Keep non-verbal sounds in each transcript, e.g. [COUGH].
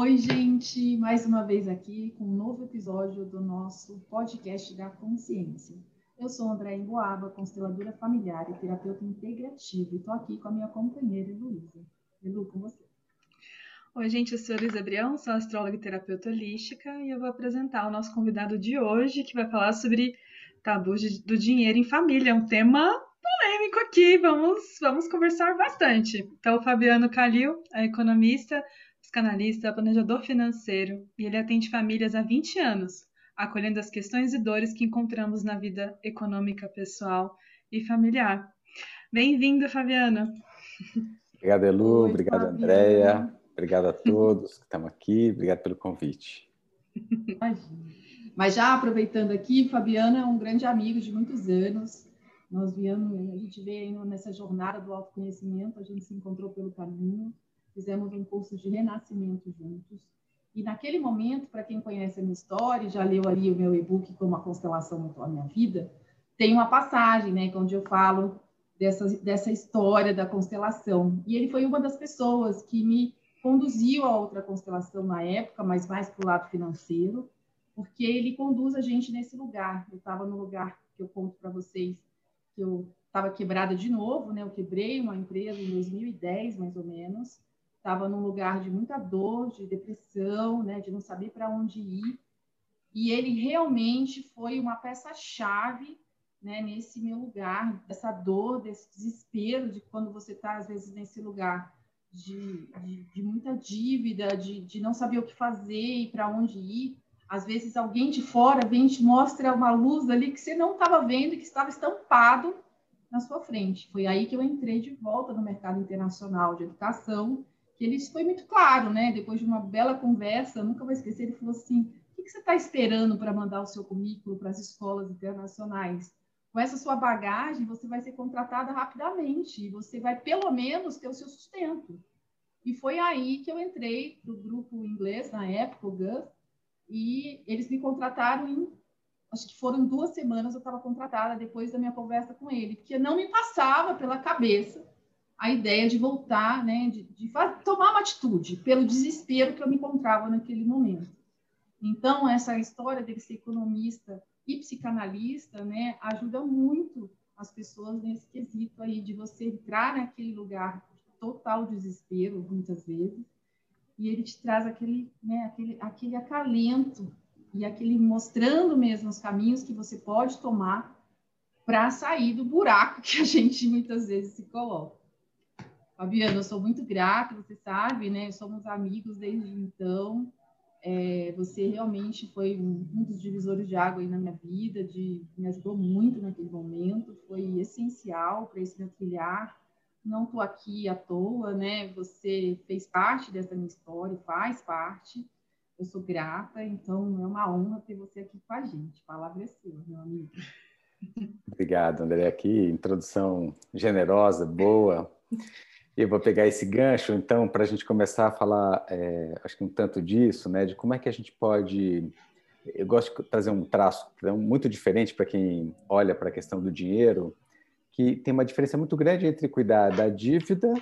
Oi, gente, mais uma vez aqui com um novo episódio do nosso podcast da consciência. Eu sou André Emboaba, consteladora familiar e terapeuta integrativa, e estou aqui com a minha companheira Luísa. Elu, com você. Oi, gente, eu sou Luísa Brião, sou astróloga e terapeuta holística, e eu vou apresentar o nosso convidado de hoje, que vai falar sobre tabus do dinheiro em família, um tema polêmico aqui, vamos, vamos conversar bastante. Então, o Fabiano Calil é economista, psicanalista, planejador financeiro e ele atende famílias há 20 anos, acolhendo as questões e dores que encontramos na vida econômica, pessoal e familiar. Bem-vindo, Fabiano. Obrigado, Elu. Oi, obrigado, Andréia. Obrigado a todos que estão aqui. Obrigado pelo convite. Mas já aproveitando aqui, Fabiano é um grande amigo de muitos anos. Nós viemos, a gente veio nessa jornada do autoconhecimento, a gente se encontrou pelo caminho, fizemos um curso de renascimento juntos. E naquele momento, para quem conhece a minha história, já leu ali o meu e-book Como a Constelação Mudou a Minha Vida, tem uma passagem, né, onde eu falo dessa, dessa história da constelação. E ele foi uma das pessoas que me conduziu a outra constelação na época, mas mais para o lado financeiro, porque ele conduz a gente nesse lugar. Eu estava no lugar que eu conto para vocês que eu estava quebrada de novo, né? Eu quebrei uma empresa em 2010, mais ou menos. Estava num lugar de muita dor, de depressão, né? De não saber para onde ir. E ele realmente foi uma peça-chave né, nesse meu lugar, dessa dor, desse desespero de quando você está, às vezes, nesse lugar de, de, de muita dívida, de, de não saber o que fazer e para onde ir. Às vezes alguém de fora vem e te mostra uma luz ali que você não estava vendo e que estava estampado na sua frente. Foi aí que eu entrei de volta no mercado internacional de educação, que ele foi muito claro, né? Depois de uma bela conversa, nunca vou esquecer, ele falou assim: o que você está esperando para mandar o seu currículo para as escolas internacionais? Com essa sua bagagem, você vai ser contratada rapidamente e você vai, pelo menos, ter o seu sustento. E foi aí que eu entrei para o grupo inglês, na época, o GUS, e eles me contrataram em, acho que foram duas semanas eu estava contratada depois da minha conversa com ele, porque não me passava pela cabeça a ideia de voltar, né, de, de tomar uma atitude, pelo desespero que eu me encontrava naquele momento. Então, essa história dele ser economista e psicanalista, né, ajuda muito as pessoas nesse quesito aí de você entrar naquele lugar de total desespero, muitas vezes, e ele te traz aquele, né, aquele, aquele acalento e aquele mostrando mesmo os caminhos que você pode tomar para sair do buraco que a gente muitas vezes se coloca. Fabiana, eu sou muito grata, você sabe, né? Somos amigos desde então. É, você realmente foi um, dos divisores de água aí na minha vida, de, me ajudou muito naquele momento, foi essencial para esse meu trilhar não estou aqui à toa, né? Você fez parte dessa minha história, faz parte. Eu sou grata, então é uma honra ter você aqui com a gente. Palavra é sua, meu amigo. Obrigado, André. Aqui, introdução generosa, boa. Eu vou pegar esse gancho, então, para a gente começar a falar, é, acho que um tanto disso, né? De como é que a gente pode. Eu gosto de trazer um traço muito diferente para quem olha para a questão do dinheiro que tem uma diferença muito grande entre cuidar da dívida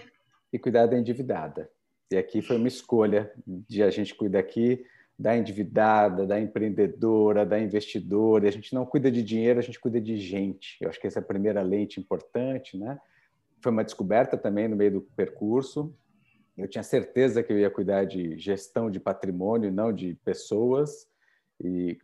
e cuidar da endividada. E aqui foi uma escolha de a gente cuidar aqui da endividada, da empreendedora, da investidora. E a gente não cuida de dinheiro, a gente cuida de gente. Eu acho que essa é a primeira lente importante, né? Foi uma descoberta também no meio do percurso. Eu tinha certeza que eu ia cuidar de gestão de patrimônio, não de pessoas. E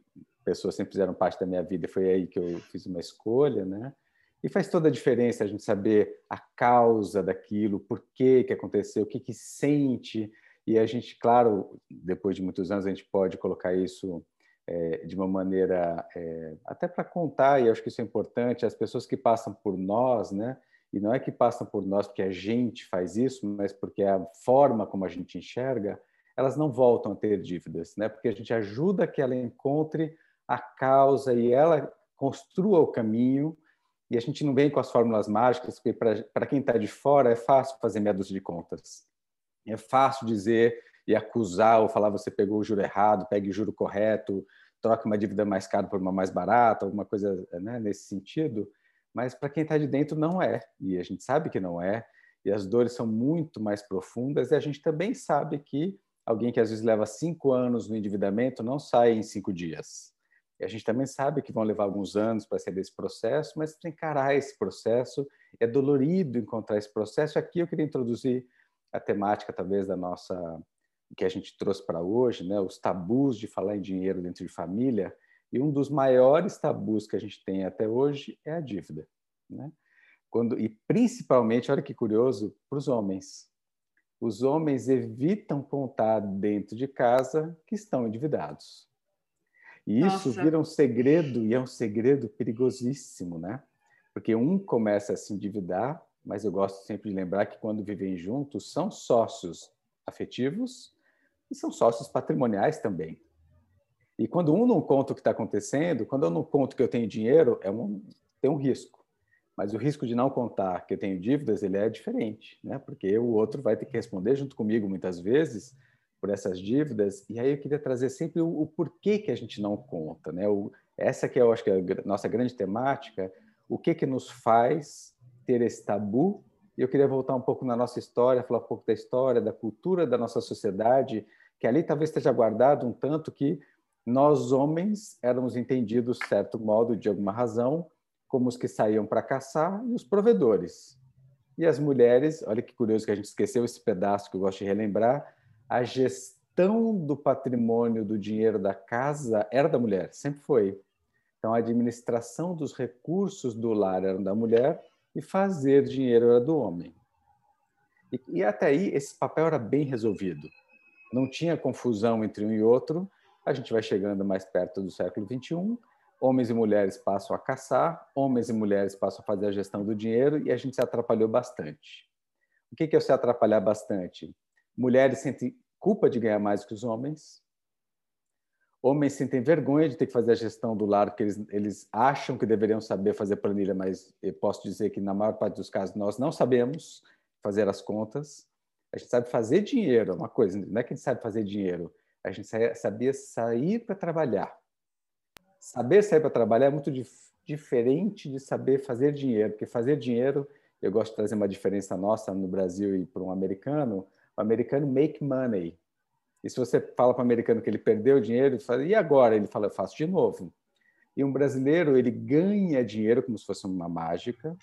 pessoas sempre fizeram parte da minha vida foi aí que eu fiz uma escolha, né? E faz toda a diferença a gente saber a causa daquilo, por que, que aconteceu, o que, que sente. E a gente, claro, depois de muitos anos, a gente pode colocar isso é, de uma maneira, é, até para contar, e acho que isso é importante, as pessoas que passam por nós, né? E não é que passam por nós porque a gente faz isso, mas porque a forma como a gente enxerga, elas não voltam a ter dívidas, né? Porque a gente ajuda que ela encontre a causa e ela construa o caminho e a gente não vem com as fórmulas mágicas, porque para quem está de fora é fácil fazer dúzia de contas. É fácil dizer e acusar ou falar você pegou o juro errado, pegue o juro correto, troque uma dívida mais cara por uma mais barata, alguma coisa né, nesse sentido. Mas para quem está de dentro não é, e a gente sabe que não é, e as dores são muito mais profundas, e a gente também sabe que Alguém que às vezes leva cinco anos no endividamento não sai em cinco dias. E a gente também sabe que vão levar alguns anos para sair desse processo, mas que encarar esse processo. É dolorido encontrar esse processo. Aqui eu queria introduzir a temática, talvez, da nossa que a gente trouxe para hoje, né? Os tabus de falar em dinheiro dentro de família. E um dos maiores tabus que a gente tem até hoje é a dívida, né? Quando, e principalmente, olha que curioso, para os homens. Os homens evitam contar dentro de casa que estão endividados. E isso Nossa. vira um segredo, e é um segredo perigosíssimo, né? Porque um começa a se endividar, mas eu gosto sempre de lembrar que quando vivem juntos, são sócios afetivos e são sócios patrimoniais também. E quando um não conta o que está acontecendo, quando eu não conto que eu tenho dinheiro, é um, tem um risco. Mas o risco de não contar que eu tenho dívidas, ele é diferente, né? Porque o outro vai ter que responder junto comigo muitas vezes por essas dívidas. E aí eu queria trazer sempre o, o porquê que a gente não conta, né? O, essa que eu acho que é a nossa grande temática, o que que nos faz ter esse tabu? E eu queria voltar um pouco na nossa história, falar um pouco da história, da cultura da nossa sociedade, que ali talvez esteja guardado um tanto que nós homens éramos entendidos, certo modo, de alguma razão, como os que saíam para caçar e os provedores. E as mulheres, olha que curioso que a gente esqueceu esse pedaço que eu gosto de relembrar, a gestão do patrimônio, do dinheiro da casa era da mulher, sempre foi. Então a administração dos recursos do lar era da mulher e fazer dinheiro era do homem. E, e até aí esse papel era bem resolvido. Não tinha confusão entre um e outro. A gente vai chegando mais perto do século XXI homens e mulheres passam a caçar, homens e mulheres passam a fazer a gestão do dinheiro e a gente se atrapalhou bastante. O que é se atrapalhar bastante? Mulheres sentem culpa de ganhar mais que os homens. Homens sentem vergonha de ter que fazer a gestão do lar, porque eles, eles acham que deveriam saber fazer planilha, mas posso dizer que na maior parte dos casos nós não sabemos fazer as contas. A gente sabe fazer dinheiro, é uma coisa, não é que a gente sabe fazer dinheiro, a gente sabia sair para trabalhar saber sair para trabalhar é muito dif diferente de saber fazer dinheiro, porque fazer dinheiro, eu gosto de trazer uma diferença nossa no Brasil e para um americano, o americano make money. E se você fala para o americano que ele perdeu dinheiro, ele fala, e agora? Ele fala, eu faço de novo. E um brasileiro, ele ganha dinheiro como se fosse uma mágica,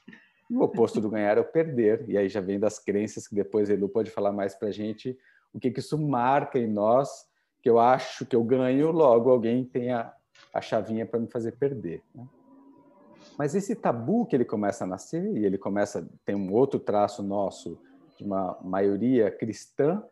e o oposto do ganhar é o perder. E aí já vem das crenças que depois ele pode falar mais para a gente o que, que isso marca em nós, que eu acho que eu ganho, logo alguém tenha a chavinha para me fazer perder. Né? Mas esse tabu que ele começa a nascer, e ele começa, tem um outro traço nosso, de uma maioria cristã,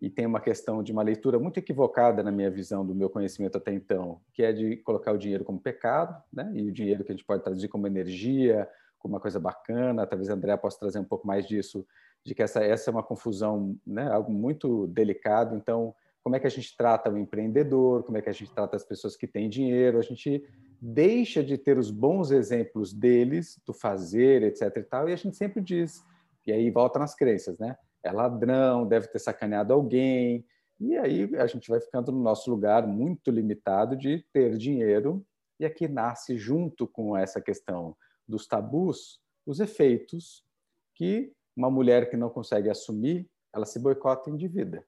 e tem uma questão de uma leitura muito equivocada na minha visão do meu conhecimento até então, que é de colocar o dinheiro como pecado, né? e o dinheiro que a gente pode traduzir como energia, como uma coisa bacana, talvez a André possa trazer um pouco mais disso, de que essa, essa é uma confusão, né? algo muito delicado, então como é que a gente trata o empreendedor, como é que a gente trata as pessoas que têm dinheiro, a gente deixa de ter os bons exemplos deles, do fazer, etc e tal, e a gente sempre diz, e aí volta nas crenças, né? É ladrão, deve ter sacaneado alguém, e aí a gente vai ficando no nosso lugar muito limitado de ter dinheiro, e aqui nasce junto com essa questão dos tabus, os efeitos que uma mulher que não consegue assumir, ela se boicota em dívida.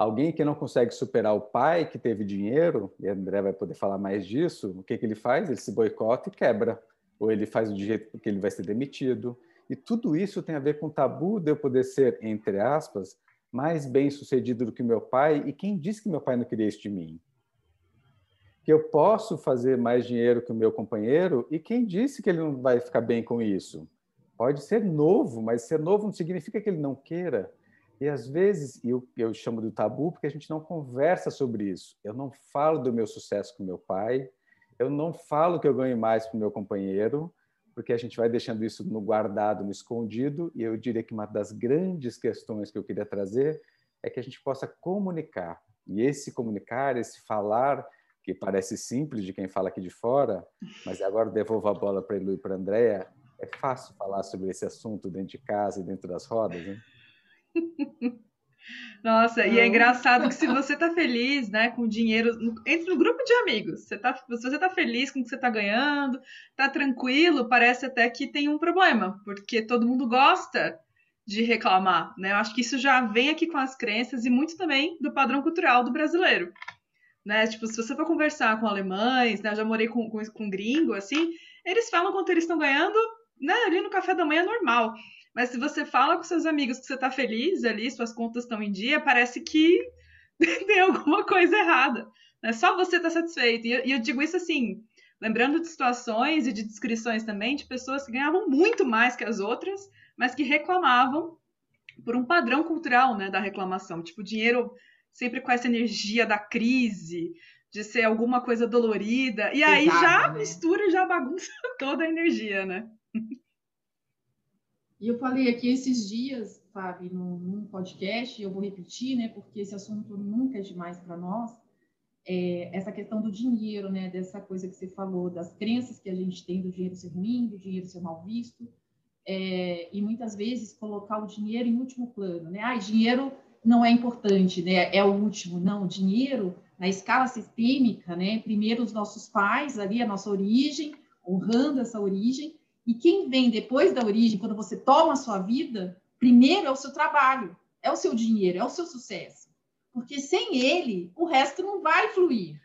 Alguém que não consegue superar o pai que teve dinheiro, e André vai poder falar mais disso, o que, que ele faz? Ele se boicota e quebra. Ou ele faz do jeito que ele vai ser demitido. E tudo isso tem a ver com o tabu de eu poder ser, entre aspas, mais bem sucedido do que meu pai. E quem disse que meu pai não queria isso de mim? Que eu posso fazer mais dinheiro que o meu companheiro e quem disse que ele não vai ficar bem com isso? Pode ser novo, mas ser novo não significa que ele não queira. E às vezes, eu, eu chamo de tabu porque a gente não conversa sobre isso. Eu não falo do meu sucesso com meu pai, eu não falo que eu ganho mais com meu companheiro, porque a gente vai deixando isso no guardado, no escondido. E eu diria que uma das grandes questões que eu queria trazer é que a gente possa comunicar. E esse comunicar, esse falar, que parece simples de quem fala aqui de fora, mas agora devolvo a bola para ele e para a Andrea, é fácil falar sobre esse assunto dentro de casa e dentro das rodas, né? Nossa, e é engraçado que se você tá feliz, né, com dinheiro, entre no grupo de amigos, você tá, se você tá feliz com o que você tá ganhando, tá tranquilo, parece até que tem um problema, porque todo mundo gosta de reclamar, né? Eu acho que isso já vem aqui com as crenças e muito também do padrão cultural do brasileiro, né? Tipo, se você for conversar com alemães, né? Eu já morei com, com, com gringo, assim, eles falam quanto eles estão ganhando, né? Ali no café da manhã normal. Mas se você fala com seus amigos que você está feliz ali, suas contas estão em dia, parece que [LAUGHS] tem alguma coisa errada. Né? Só você está satisfeito. E eu, e eu digo isso assim, lembrando de situações e de descrições também de pessoas que ganhavam muito mais que as outras, mas que reclamavam por um padrão cultural né, da reclamação. Tipo, dinheiro sempre com essa energia da crise, de ser alguma coisa dolorida. E aí já né? mistura, já bagunça [LAUGHS] toda a energia, né? E eu falei aqui esses dias, Fábio, num, num podcast, e eu vou repetir, né, porque esse assunto nunca é demais para nós, é, essa questão do dinheiro, né, dessa coisa que você falou, das crenças que a gente tem do dinheiro ser ruim, do dinheiro ser mal visto, é, e muitas vezes colocar o dinheiro em último plano, né? Ah, dinheiro não é importante, né? É o último. Não, dinheiro na escala sistêmica, né? Primeiro os nossos pais, ali a nossa origem, honrando essa origem, e quem vem depois da origem, quando você toma a sua vida, primeiro é o seu trabalho, é o seu dinheiro, é o seu sucesso. Porque sem ele, o resto não vai fluir.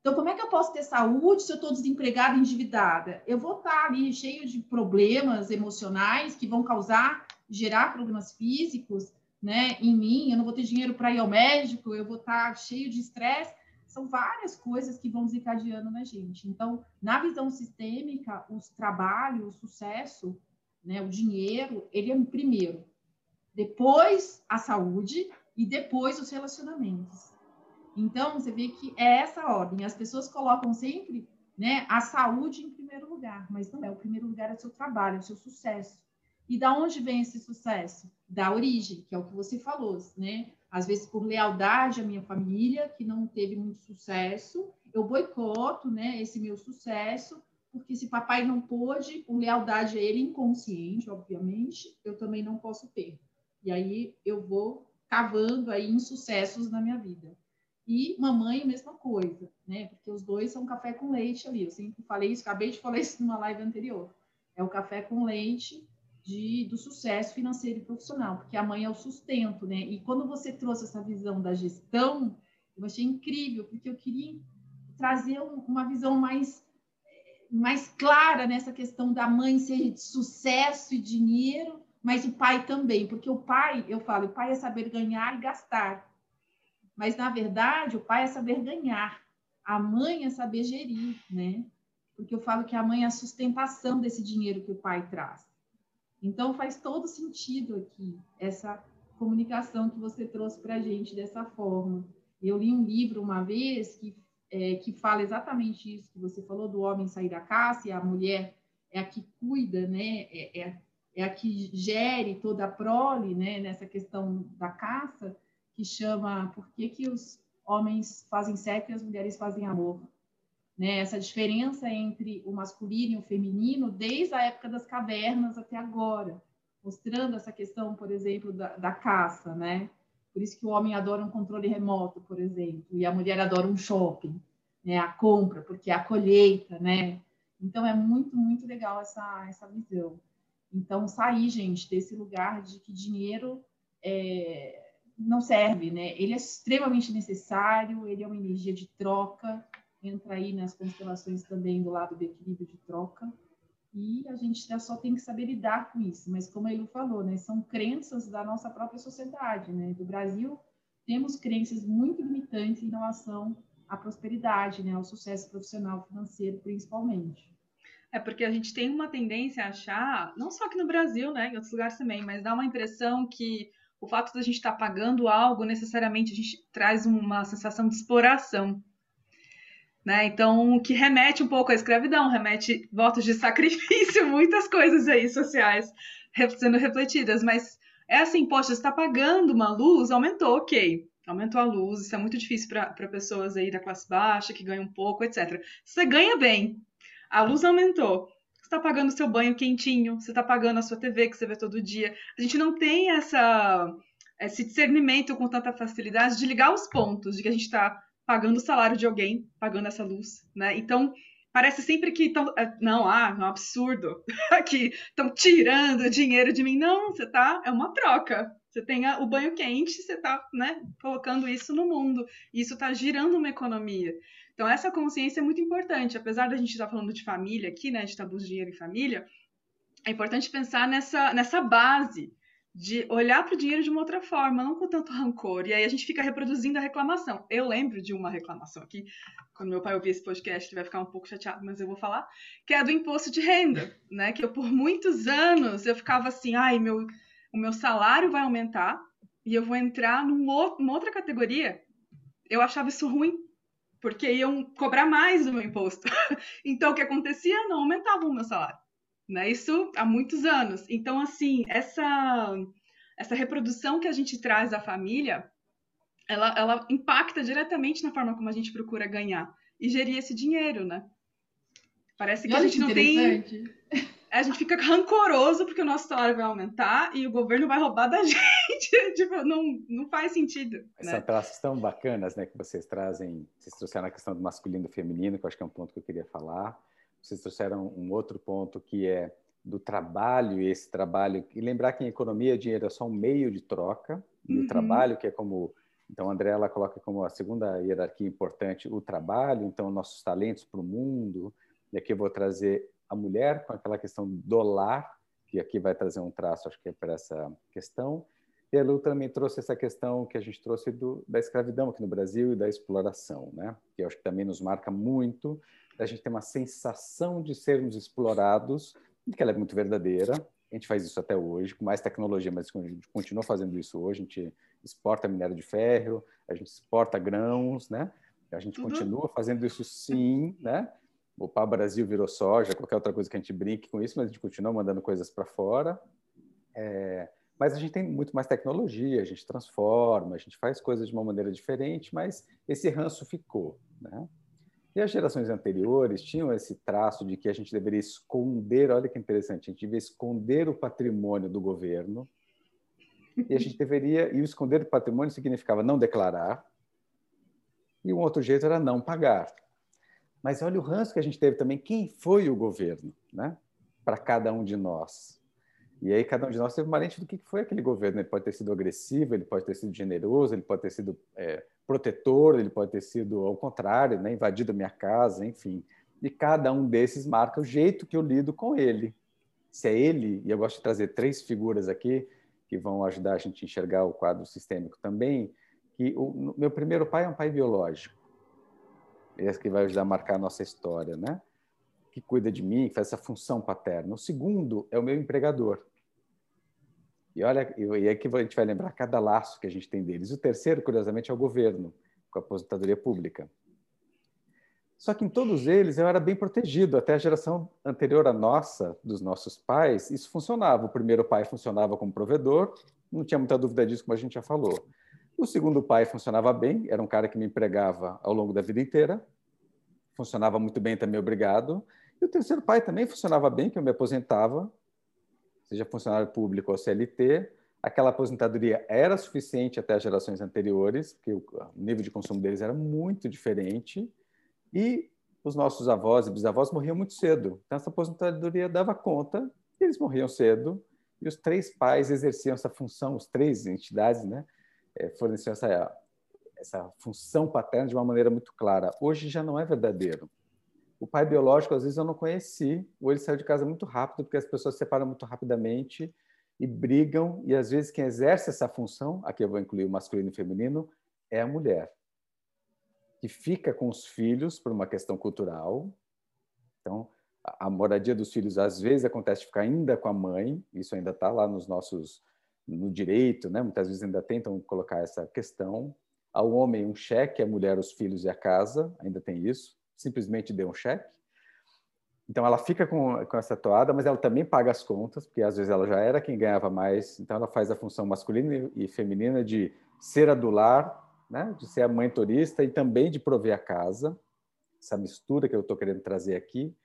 Então, como é que eu posso ter saúde se eu estou desempregada endividada? Eu vou estar ali cheio de problemas emocionais que vão causar, gerar problemas físicos né, em mim, eu não vou ter dinheiro para ir ao médico, eu vou estar cheio de estresse. São várias coisas que vão desencadeando na gente. Então, na visão sistêmica, os trabalhos, o sucesso, né, o dinheiro, ele é primeiro. Depois a saúde e depois os relacionamentos. Então, você vê que é essa ordem. As pessoas colocam sempre né, a saúde em primeiro lugar, mas não é. O primeiro lugar é o seu trabalho, é o seu sucesso. E da onde vem esse sucesso? Da origem, que é o que você falou, né? Às vezes por lealdade à minha família, que não teve muito sucesso, eu boicoto, né, esse meu sucesso, porque se papai não pôde, por lealdade a ele inconsciente, obviamente, eu também não posso ter. E aí eu vou cavando aí insucessos na minha vida. E mamãe, mesma coisa, né? Porque os dois são café com leite ali. Eu sempre falei isso, acabei de falar isso numa live anterior. É o café com leite de, do sucesso financeiro e profissional, porque a mãe é o sustento, né? E quando você trouxe essa visão da gestão, eu achei incrível, porque eu queria trazer uma visão mais mais clara nessa questão da mãe ser de sucesso e dinheiro, mas o pai também, porque o pai, eu falo, o pai é saber ganhar e gastar. Mas, na verdade, o pai é saber ganhar, a mãe é saber gerir, né? Porque eu falo que a mãe é a sustentação desse dinheiro que o pai traz. Então, faz todo sentido aqui essa comunicação que você trouxe para a gente dessa forma. Eu li um livro uma vez que, é, que fala exatamente isso que você falou, do homem sair da caça e a mulher é a que cuida, né? É, é, é a que gere toda a prole, né? Nessa questão da caça que chama Por que, que os homens fazem sexo e as mulheres fazem amor? Né? Essa diferença entre o masculino e o feminino desde a época das cavernas até agora, mostrando essa questão, por exemplo, da, da caça, né? Por isso que o homem adora um controle remoto, por exemplo, e a mulher adora um shopping, né? A compra, porque é a colheita, né? Então é muito, muito legal essa, essa visão. Então, sair, gente, desse lugar de que dinheiro é, não serve, né? Ele é extremamente necessário, ele é uma energia de troca, entra aí nas constelações também do lado do equilíbrio de troca, e a gente só tem que saber lidar com isso. Mas como ele falou, né? São crenças da nossa própria sociedade, né? Do Brasil, temos crenças muito limitantes em relação à prosperidade, né? Ao sucesso profissional, financeiro, principalmente. É porque a gente tem uma tendência a achar, não só aqui no Brasil, né, em outros lugares também, mas dá uma impressão que o fato de a gente estar tá pagando algo necessariamente a gente traz uma sensação de exploração. Né? Então, que remete um pouco à escravidão, remete votos de [LAUGHS] sacrifício, muitas coisas aí sociais sendo refletidas. Mas é assim, poxa, você está pagando uma luz, aumentou, ok. Aumentou a luz, isso é muito difícil para pessoas aí da classe baixa, que ganham um pouco, etc. Você ganha bem, a luz aumentou está pagando seu banho quentinho, você está pagando a sua TV que você vê todo dia. A gente não tem essa, esse discernimento com tanta facilidade de ligar os pontos, de que a gente está pagando o salário de alguém, pagando essa luz, né? Então, parece sempre que estão. É, não, ah, é um absurdo. [LAUGHS] que estão tirando dinheiro de mim. Não, você tá. É uma troca. Você tem o banho quente, você está né, colocando isso no mundo. E isso está girando uma economia. Então, essa consciência é muito importante. Apesar da gente estar tá falando de família aqui, né, de tabus de dinheiro em família, é importante pensar nessa, nessa base de olhar para o dinheiro de uma outra forma, não com tanto rancor. E aí a gente fica reproduzindo a reclamação. Eu lembro de uma reclamação aqui, quando meu pai ouvir esse podcast, ele vai ficar um pouco chateado, mas eu vou falar, que é do imposto de renda, né? Que eu por muitos anos eu ficava assim, ai, meu o meu salário vai aumentar e eu vou entrar numa outra categoria. Eu achava isso ruim, porque iam cobrar mais do meu imposto. [LAUGHS] então, o que acontecia? Não aumentava o meu salário. Né? Isso há muitos anos. Então, assim, essa, essa reprodução que a gente traz da família, ela, ela impacta diretamente na forma como a gente procura ganhar e gerir esse dinheiro, né? Parece que a gente não tem [LAUGHS] a gente fica rancoroso porque o nosso salário vai aumentar e o governo vai roubar da [LAUGHS] gente. tipo, não, não faz sentido. Né? São traços tão bacanas né, que vocês trazem. Vocês trouxeram a questão do masculino e do feminino, que eu acho que é um ponto que eu queria falar. Vocês trouxeram um outro ponto que é do trabalho, esse trabalho. E lembrar que em economia, dinheiro é só um meio de troca, e uhum. o trabalho, que é como. Então, a André ela coloca como a segunda hierarquia importante o trabalho, então, nossos talentos para o mundo. E aqui eu vou trazer a mulher com aquela questão do lar, que aqui vai trazer um traço, acho que é para essa questão. E a Lu também trouxe essa questão que a gente trouxe do, da escravidão aqui no Brasil e da exploração, né? que eu acho que também nos marca muito. A gente tem uma sensação de sermos explorados, que ela é muito verdadeira. A gente faz isso até hoje, com mais tecnologia, mas a gente continua fazendo isso hoje. A gente exporta minério de ferro, a gente exporta grãos, né? A gente uhum. continua fazendo isso sim, né? o Brasil virou soja, qualquer outra coisa que a gente brinque com isso, mas a gente continua mandando coisas para fora. É, mas a gente tem muito mais tecnologia, a gente transforma, a gente faz coisas de uma maneira diferente, mas esse ranço ficou. Né? E as gerações anteriores tinham esse traço de que a gente deveria esconder, olha que interessante, a gente devia esconder o patrimônio do governo, e a gente [LAUGHS] deveria, e o esconder o patrimônio significava não declarar, e um outro jeito era não pagar. Mas olha o ranço que a gente teve também. Quem foi o governo, né? Para cada um de nós. E aí cada um de nós teve uma lente do que foi aquele governo. Ele pode ter sido agressivo, ele pode ter sido generoso, ele pode ter sido é, protetor, ele pode ter sido ao contrário, né? invadido a minha casa, enfim. E cada um desses marca o jeito que eu lido com ele. Se é ele, e eu gosto de trazer três figuras aqui que vão ajudar a gente a enxergar o quadro sistêmico também, que o meu primeiro pai é um pai biológico esse que vai ajudar a marcar a nossa história, né? Que cuida de mim, que faz essa função paterna. O segundo é o meu empregador. E olha, e aqui a gente vai lembrar cada laço que a gente tem deles. O terceiro, curiosamente, é o governo, com a aposentadoria pública. Só que em todos eles eu era bem protegido. Até a geração anterior à nossa, dos nossos pais, isso funcionava. O primeiro pai funcionava como provedor, não tinha muita dúvida disso, como a gente já falou. O segundo pai funcionava bem, era um cara que me empregava ao longo da vida inteira, funcionava muito bem também, obrigado. E o terceiro pai também funcionava bem, que eu me aposentava, seja funcionário público ou CLT. Aquela aposentadoria era suficiente até as gerações anteriores, porque o nível de consumo deles era muito diferente. E os nossos avós e bisavós morriam muito cedo. Então, essa aposentadoria dava conta, eles morriam cedo. E os três pais exerciam essa função, os três entidades, né? é, forneceu essa, essa função paterna de uma maneira muito clara. Hoje já não é verdadeiro. O pai biológico, às vezes, eu não conheci, ou ele saiu de casa muito rápido, porque as pessoas se separam muito rapidamente e brigam, e às vezes quem exerce essa função, aqui eu vou incluir o masculino e o feminino, é a mulher, que fica com os filhos por uma questão cultural. Então, a moradia dos filhos às vezes acontece de ficar ainda com a mãe, isso ainda está lá nos nossos no direito, né? muitas vezes ainda tentam colocar essa questão. Ao homem um cheque, à mulher os filhos e a casa, ainda tem isso, simplesmente dê um cheque. Então ela fica com, com essa toada, mas ela também paga as contas, porque às vezes ela já era quem ganhava mais, então ela faz a função masculina e feminina de ser a do lar, né? de ser a mãe turista e também de prover a casa, essa mistura que eu estou querendo trazer aqui.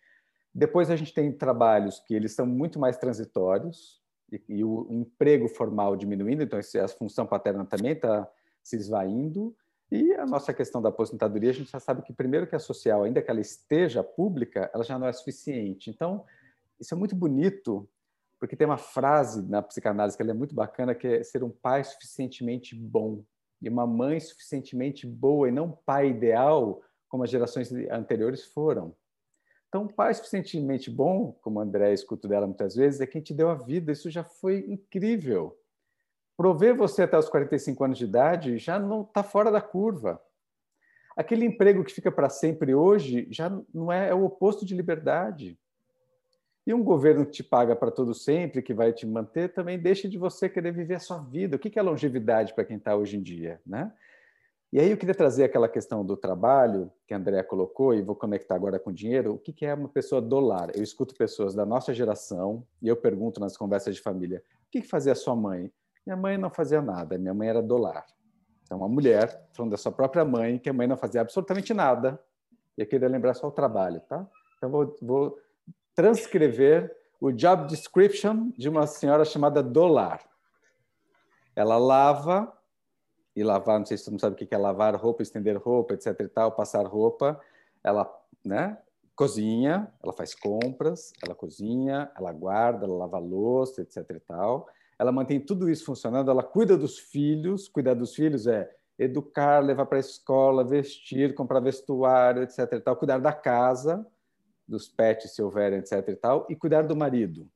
Depois a gente tem trabalhos que eles são muito mais transitórios, e, e o emprego formal diminuindo, então a função paterna também está se esvaindo. E a nossa questão da aposentadoria, a gente já sabe que, primeiro, que a social, ainda que ela esteja pública, ela já não é suficiente. Então, isso é muito bonito, porque tem uma frase na psicanálise que é muito bacana, que é ser um pai suficientemente bom e uma mãe suficientemente boa, e não pai ideal, como as gerações anteriores foram. Então, um pai suficientemente bom, como André escuto dela muitas vezes, é quem te deu a vida. Isso já foi incrível prover você até os 45 anos de idade já não está fora da curva. Aquele emprego que fica para sempre hoje já não é, é, o oposto de liberdade. E um governo que te paga para todo sempre, que vai te manter, também deixa de você querer viver a sua vida. O que é longevidade para quem está hoje em dia, né? E aí eu queria trazer aquela questão do trabalho que a Andrea colocou e vou conectar agora com dinheiro. O que é uma pessoa dolar? Eu escuto pessoas da nossa geração e eu pergunto nas conversas de família: o que fazia sua mãe? Minha mãe não fazia nada, minha mãe era dolar. Então, uma mulher falando da sua própria mãe, que a mãe não fazia absolutamente nada, e eu queria lembrar só o trabalho, tá? Então, vou, vou transcrever o job description de uma senhora chamada Dolar. Ela lava, e lavar, não sei se todo mundo sabe o que é lavar roupa, estender roupa, etc e tal, passar roupa. Ela, né, cozinha, ela faz compras, ela cozinha, ela guarda, ela lava louça, etc e tal ela mantém tudo isso funcionando, ela cuida dos filhos, cuidar dos filhos é educar, levar para a escola, vestir, comprar vestuário, etc. E tal, cuidar da casa, dos pets, se houver, etc. E, tal, e cuidar do marido,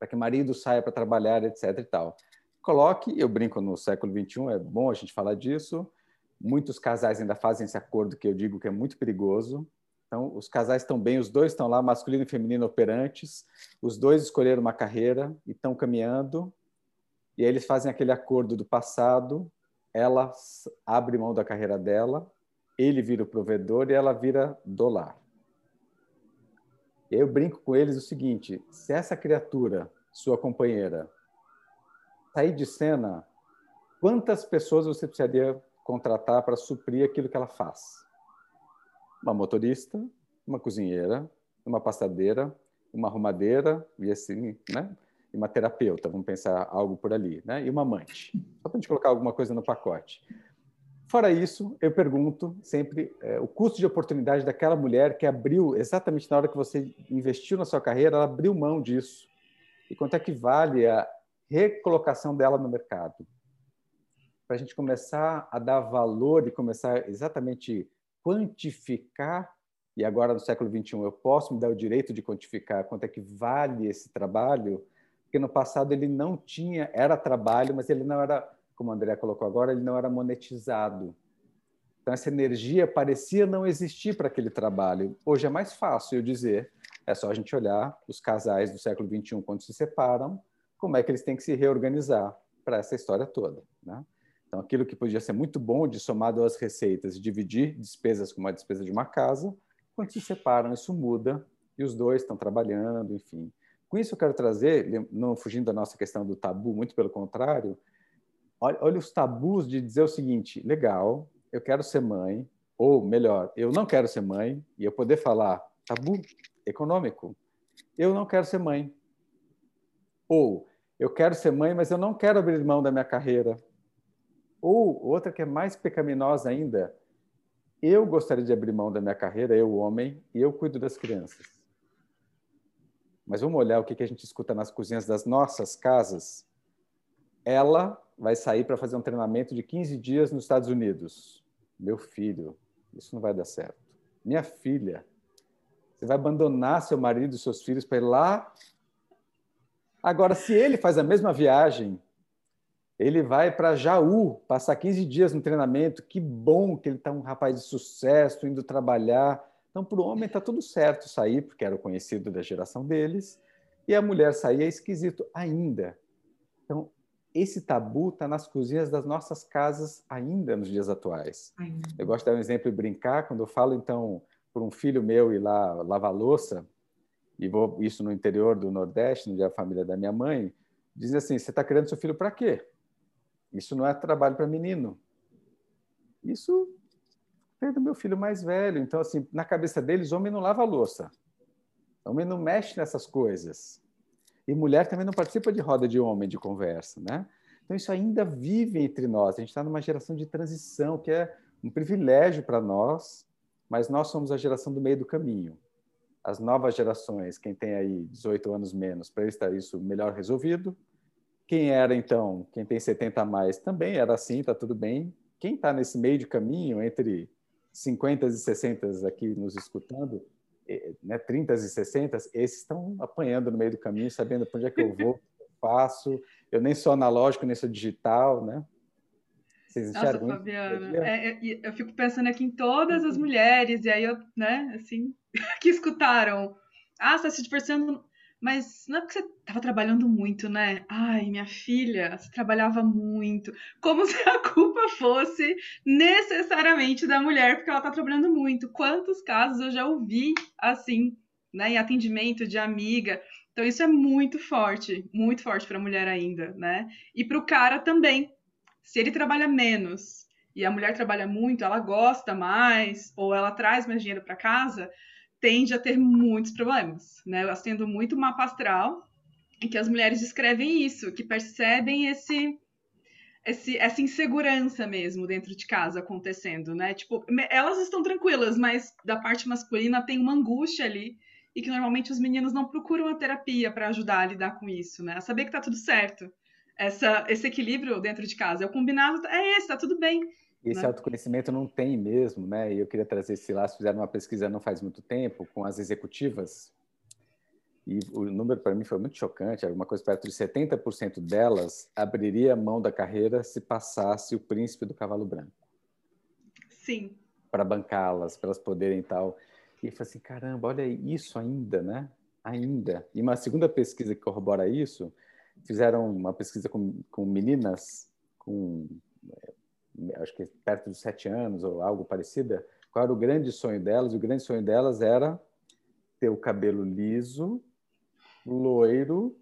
para que o marido saia para trabalhar, etc. E tal. Coloque, eu brinco no século XXI, é bom a gente falar disso. Muitos casais ainda fazem esse acordo que eu digo que é muito perigoso, então, os casais estão bem, os dois estão lá, masculino e feminino operantes, os dois escolheram uma carreira e estão caminhando, e aí eles fazem aquele acordo do passado, ela abre mão da carreira dela, ele vira o provedor e ela vira dólar. Eu brinco com eles o seguinte: se essa criatura, sua companheira, sair de cena, quantas pessoas você precisaria contratar para suprir aquilo que ela faz? Uma motorista, uma cozinheira, uma passadeira, uma arrumadeira e assim, né? E uma terapeuta, vamos pensar algo por ali, né? E uma amante. Só para a gente colocar alguma coisa no pacote. Fora isso, eu pergunto sempre é, o custo de oportunidade daquela mulher que abriu, exatamente na hora que você investiu na sua carreira, ela abriu mão disso. E quanto é que vale a recolocação dela no mercado? Para a gente começar a dar valor e começar exatamente quantificar, e agora no século XXI eu posso me dar o direito de quantificar quanto é que vale esse trabalho, porque no passado ele não tinha, era trabalho, mas ele não era, como o André colocou agora, ele não era monetizado. Então essa energia parecia não existir para aquele trabalho. Hoje é mais fácil eu dizer, é só a gente olhar os casais do século XXI quando se separam, como é que eles têm que se reorganizar para essa história toda, né? Então, aquilo que podia ser muito bom de somado às receitas dividir despesas como a despesa de uma casa, quando se separam, isso muda e os dois estão trabalhando, enfim. Com isso, eu quero trazer, não fugindo da nossa questão do tabu, muito pelo contrário, olha, olha os tabus de dizer o seguinte: legal, eu quero ser mãe, ou melhor, eu não quero ser mãe, e eu poder falar tabu econômico, eu não quero ser mãe. Ou eu quero ser mãe, mas eu não quero abrir mão da minha carreira, ou outra que é mais pecaminosa ainda, eu gostaria de abrir mão da minha carreira, eu homem, e eu cuido das crianças. Mas vamos olhar o que a gente escuta nas cozinhas das nossas casas. Ela vai sair para fazer um treinamento de 15 dias nos Estados Unidos. Meu filho, isso não vai dar certo. Minha filha, você vai abandonar seu marido e seus filhos para ir lá? Agora, se ele faz a mesma viagem ele vai para Jaú, passar 15 dias no treinamento. Que bom que ele está um rapaz de sucesso, indo trabalhar. Então, para o homem está tudo certo sair, porque era o conhecido da geração deles, e a mulher sair é esquisito ainda. Então, esse tabu está nas cozinhas das nossas casas ainda nos dias atuais. Ainda. Eu gosto de dar um exemplo e brincar, quando eu falo, então, por um filho meu ir lá lavar louça, e vou isso no interior do Nordeste, onde é a família da minha mãe, diz assim, você está criando seu filho para quê? Isso não é trabalho para menino. Isso é do meu filho mais velho. Então, assim, na cabeça deles, homem não lava louça. Homem não mexe nessas coisas. E mulher também não participa de roda de homem de conversa, né? Então, isso ainda vive entre nós. A gente está numa geração de transição, que é um privilégio para nós, mas nós somos a geração do meio do caminho. As novas gerações, quem tem aí 18 anos menos, para eles está isso melhor resolvido. Quem era, então, quem tem 70 a mais, também era assim, está tudo bem. Quem está nesse meio de caminho, entre 50 e 60 aqui nos escutando, né, 30 e 60, esses estão apanhando no meio do caminho, sabendo para onde é que eu vou, faço. Eu nem sou analógico, nem sou digital, né? Vocês Nossa, Fabiana, é, é, eu fico pensando aqui em todas as mulheres, e aí eu, né, assim, [LAUGHS] que escutaram. Ah, você está se divorciando, mas não é porque você estava trabalhando muito, né? Ai, minha filha, você trabalhava muito. Como [LAUGHS] se a culpa fosse necessariamente da mulher, porque ela está trabalhando muito. Quantos casos eu já ouvi assim, né, em atendimento de amiga. Então isso é muito forte, muito forte para a mulher ainda, né? E para o cara também. Se ele trabalha menos e a mulher trabalha muito, ela gosta mais ou ela traz mais dinheiro para casa, tende a ter muitos problemas, né? Eu acendo muito mapa astral em que as mulheres descrevem isso, que percebem esse, esse, essa insegurança mesmo dentro de casa acontecendo, né? Tipo, elas estão tranquilas, mas da parte masculina tem uma angústia ali e que normalmente os meninos não procuram a terapia para ajudar a lidar com isso, né? A saber que tá tudo certo. Essa, esse equilíbrio dentro de casa. É o combinado, é esse, tá tudo bem. Esse né? autoconhecimento não tem mesmo, né? E eu queria trazer esse lá, fizeram uma pesquisa não faz muito tempo com as executivas, e o número para mim foi muito chocante, alguma coisa perto de 70% delas abriria mão da carreira se passasse o príncipe do cavalo branco. Sim. Para bancá-las, para elas poderem tal. E eu falei assim, caramba, olha isso ainda, né? Ainda. E uma segunda pesquisa que corrobora isso, fizeram uma pesquisa com, com meninas com, acho que perto dos sete anos ou algo parecido, qual era o grande sonho delas? O grande sonho delas era ter o cabelo liso, loiro,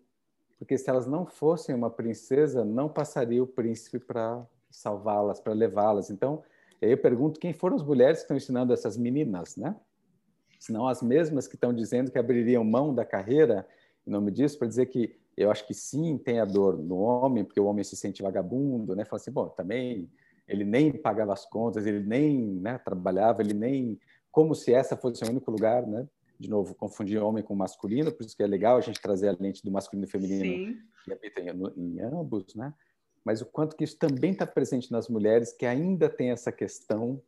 porque se elas não fossem uma princesa, não passaria o príncipe para salvá-las, para levá-las. Então, eu pergunto quem foram as mulheres que estão ensinando essas meninas, né? senão as mesmas que estão dizendo que abririam mão da carreira em nome disso, para dizer que eu acho que sim tem a dor no homem, porque o homem se sente vagabundo, né? Fala assim, bom, também ele nem pagava as contas, ele nem né, trabalhava, ele nem como se essa fosse o único lugar, né? De novo, confundir homem com masculino, por isso que é legal a gente trazer a lente do masculino e feminino sim. que habita em, em ambos, né? Mas o quanto que isso também está presente nas mulheres que ainda tem essa questão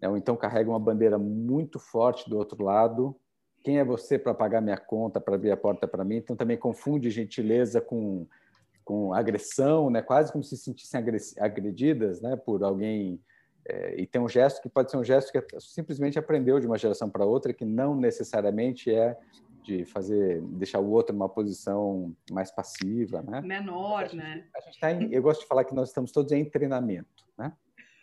né? ou então carrega uma bandeira muito forte do outro lado. Quem é você para pagar minha conta, para abrir a porta para mim? Então também confunde gentileza com, com agressão, né? quase como se sentissem agredidas né? por alguém. É, e tem um gesto que pode ser um gesto que simplesmente aprendeu de uma geração para outra, que não necessariamente é de fazer, deixar o outro numa posição mais passiva, né? Menor, a gente, né? A gente tá em, eu gosto de falar que nós estamos todos em treinamento, né?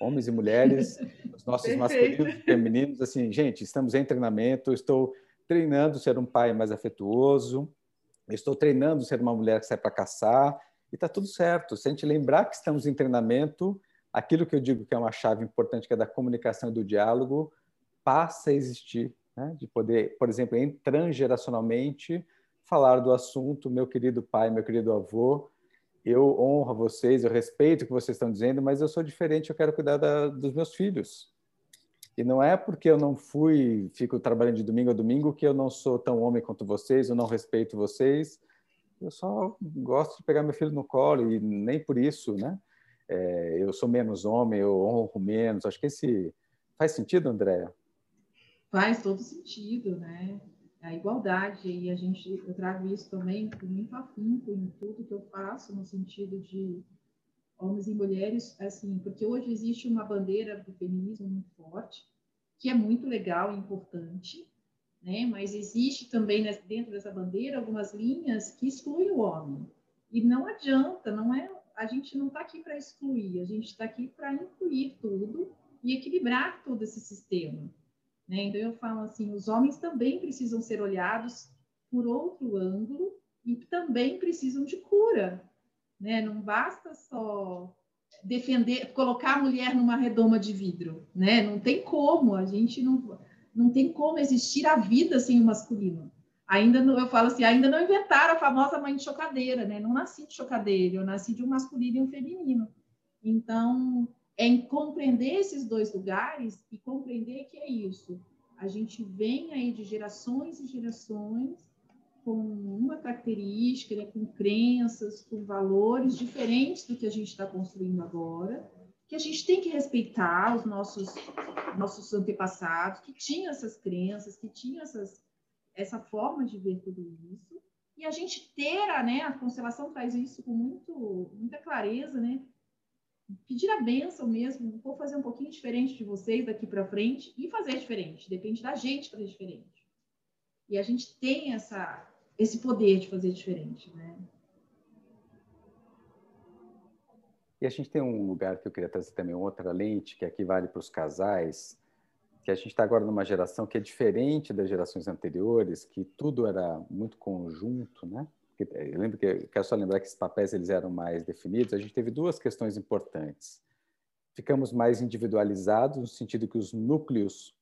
homens e mulheres, [LAUGHS] os nossos Perfeito. masculinos e femininos, assim, gente, estamos em treinamento, estou treinando ser um pai mais afetuoso, estou treinando ser uma mulher que sai para caçar, e está tudo certo. Se a gente lembrar que estamos em treinamento, aquilo que eu digo que é uma chave importante, que é da comunicação e do diálogo, passa a existir, né? de poder, por exemplo, transgeracionalmente, falar do assunto, meu querido pai, meu querido avô, eu honro vocês, eu respeito o que vocês estão dizendo, mas eu sou diferente, eu quero cuidar da, dos meus filhos. E não é porque eu não fui, fico trabalhando de domingo a domingo, que eu não sou tão homem quanto vocês, eu não respeito vocês. Eu só gosto de pegar meu filho no colo e nem por isso, né? É, eu sou menos homem, eu honro menos. Acho que esse faz sentido, Andréa? Faz todo sentido, né? a igualdade e a gente eu trago isso também com muito afinco em tudo que eu faço no sentido de homens e mulheres assim porque hoje existe uma bandeira do feminismo muito forte que é muito legal e importante né mas existe também dentro dessa bandeira algumas linhas que excluem o homem e não adianta não é a gente não está aqui para excluir a gente está aqui para incluir tudo e equilibrar todo esse sistema né? Então, eu falo assim: os homens também precisam ser olhados por outro ângulo e também precisam de cura. Né? Não basta só defender, colocar a mulher numa redoma de vidro. Né? Não tem como, a gente não, não tem como existir a vida sem o masculino. ainda não, eu falo assim, ainda não inventaram a famosa mãe de chocadeira, né? Não nasci de chocadeira, eu nasci de um masculino e um feminino. Então, é em compreender esses dois lugares e compreender que é isso. A gente vem aí de gerações e gerações com uma característica, né, com crenças, com valores diferentes do que a gente está construindo agora, que a gente tem que respeitar os nossos nossos antepassados que tinham essas crenças, que tinham essas essa forma de ver tudo isso, e a gente ter, a, né, a constelação traz isso com muito, muita clareza, né? Pedir a benção mesmo, vou fazer um pouquinho diferente de vocês daqui para frente e fazer diferente, depende da gente fazer diferente. E a gente tem essa, esse poder de fazer diferente, né? E a gente tem um lugar que eu queria trazer também, outra lente, que aqui vale para os casais, que a gente está agora numa geração que é diferente das gerações anteriores, que tudo era muito conjunto, né? Eu lembro que quero só lembrar que esses papéis eles eram mais definidos. A gente teve duas questões importantes. Ficamos mais individualizados no sentido que os núcleos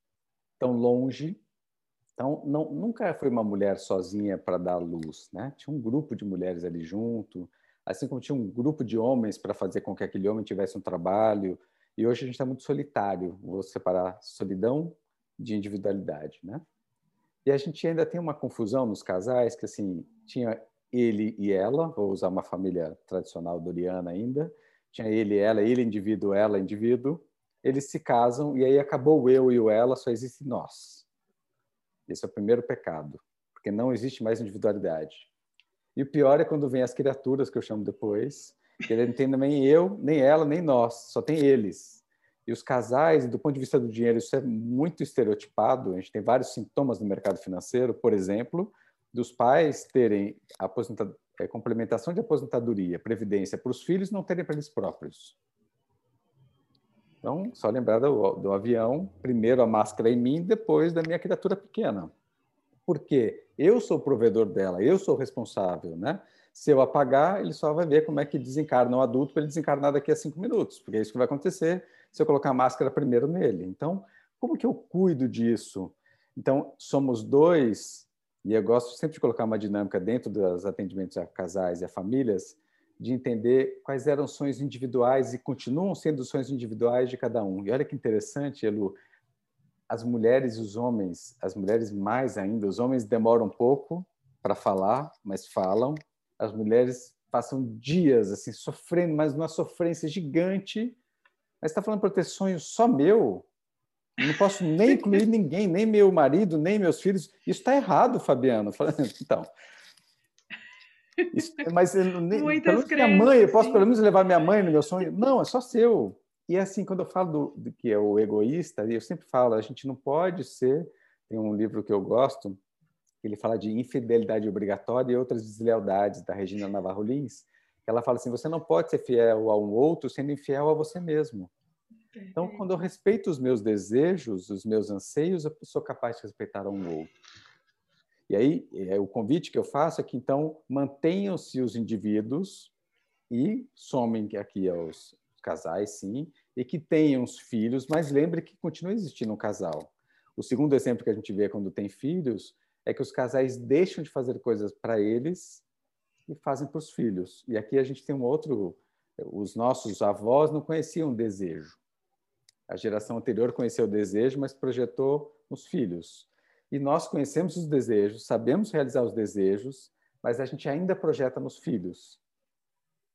estão longe. Então, não, nunca foi uma mulher sozinha para dar luz, né? Tinha um grupo de mulheres ali junto, assim como tinha um grupo de homens para fazer com que aquele homem tivesse um trabalho, e hoje a gente está muito solitário. Vou separar solidão de individualidade, né? E a gente ainda tem uma confusão nos casais que assim tinha ele e ela, vou usar uma família tradicional doriana ainda, tinha ele ela, ele indivíduo, ela indivíduo. Eles se casam e aí acabou o eu e o ela, só existe nós. Esse é o primeiro pecado, porque não existe mais individualidade. E o pior é quando vem as criaturas que eu chamo depois, que não tem nem eu, nem ela, nem nós, só tem eles. E os casais, do ponto de vista do dinheiro, isso é muito estereotipado. A gente tem vários sintomas no mercado financeiro, por exemplo, dos pais terem é, complementação de aposentadoria, previdência para os filhos não terem para eles próprios. Então, só lembrar do, do, avião, primeiro a máscara em mim, depois da minha criatura pequena. Porque eu sou o provedor dela, eu sou o responsável, né? Se eu apagar, ele só vai ver como é que desencarna um adulto para ele desencarnar daqui a cinco minutos, porque é isso que vai acontecer se eu colocar a máscara primeiro nele. Então, como que eu cuido disso? Então, somos dois, e eu gosto sempre de colocar uma dinâmica dentro dos atendimentos a casais e a famílias, de entender quais eram os sonhos individuais e continuam sendo os sonhos individuais de cada um. E olha que interessante, Elu, as mulheres e os homens, as mulheres mais ainda, os homens demoram um pouco para falar, mas falam, as mulheres passam dias assim sofrendo, mas numa sofrência gigante. Mas está falando para ter sonho só meu? Não posso nem [LAUGHS] incluir ninguém, nem meu marido, nem meus filhos. Isso está errado, Fabiano. [LAUGHS] Então, isso, mas nem, pelo minha mãe, eu posso pelo menos levar minha mãe no meu sonho? Não, é só seu. E assim, quando eu falo do, do que é o egoísta, eu sempre falo, a gente não pode ser. Tem um livro que eu gosto, ele fala de infidelidade obrigatória e outras deslealdades, da Regina Navarro Lins. Ela fala assim: você não pode ser fiel a um outro sendo infiel a você mesmo. Então, quando eu respeito os meus desejos, os meus anseios, eu sou capaz de respeitar um outro. E aí, é, o convite que eu faço é que, então, mantenham-se os indivíduos e somem aqui aos casais, sim, e que tenham os filhos, mas lembre que continua existindo um casal. O segundo exemplo que a gente vê quando tem filhos é que os casais deixam de fazer coisas para eles e fazem para os filhos. E aqui a gente tem um outro. Os nossos avós não conheciam desejo. A geração anterior conheceu o desejo, mas projetou nos filhos. E nós conhecemos os desejos, sabemos realizar os desejos, mas a gente ainda projeta nos filhos.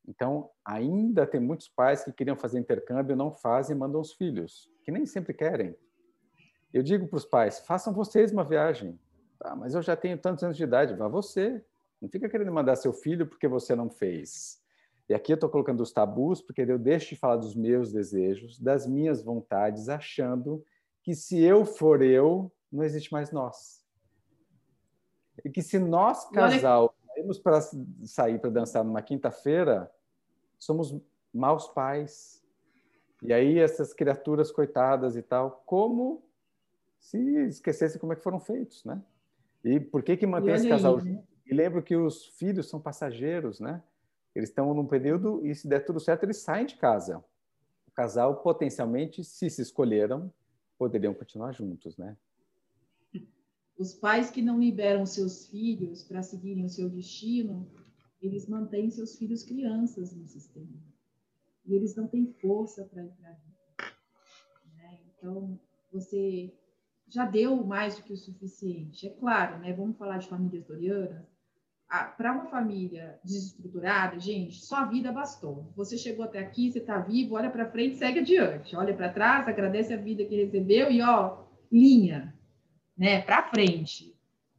Então, ainda tem muitos pais que queriam fazer intercâmbio, não fazem e mandam os filhos, que nem sempre querem. Eu digo para os pais: façam vocês uma viagem, Tá, mas eu já tenho tantos anos de idade. Vá você. Não fica querendo mandar seu filho porque você não fez. E aqui eu estou colocando os tabus porque eu deixo de falar dos meus desejos, das minhas vontades, achando que se eu for eu, não existe mais nós. E que se nós, casal, saímos para sair para dançar numa quinta-feira, somos maus pais. E aí essas criaturas coitadas e tal, como se esquecessem como é que foram feitos, né? E por que que mantém esse casal junto? E lembro que os filhos são passageiros, né? Eles estão num período e se der tudo certo eles saem de casa. O casal potencialmente, se se escolheram, poderiam continuar juntos, né? Os pais que não liberam seus filhos para seguirem o seu destino, eles mantêm seus filhos crianças no sistema. E eles não têm força para entrar. Né? Então, você já deu mais do que o suficiente. É claro, né? Vamos falar de famílias dorianas. Ah, para uma família desestruturada, gente, só a vida bastou. Você chegou até aqui, você está vivo, olha para frente, segue adiante. Olha para trás, agradece a vida que recebeu e ó, linha, né? Para frente.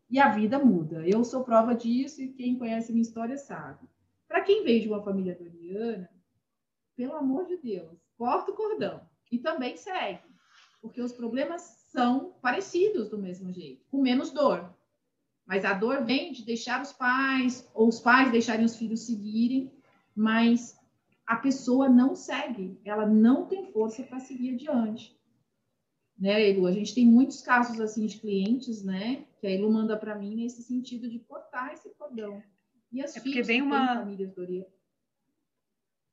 E a vida muda. Eu sou prova disso e quem conhece minha história sabe. Para quem veio de uma família doriana, pelo amor de Deus, corta o cordão e também segue, porque os problemas são parecidos do mesmo jeito, com menos dor. Mas a dor vem de deixar os pais, ou os pais deixarem os filhos seguirem, mas a pessoa não segue, ela não tem força para seguir adiante. Né, Elu? A gente tem muitos casos assim de clientes, né, que a Elu manda para mim nesse sentido de cortar esse cordão. E as é porque vem uma famílias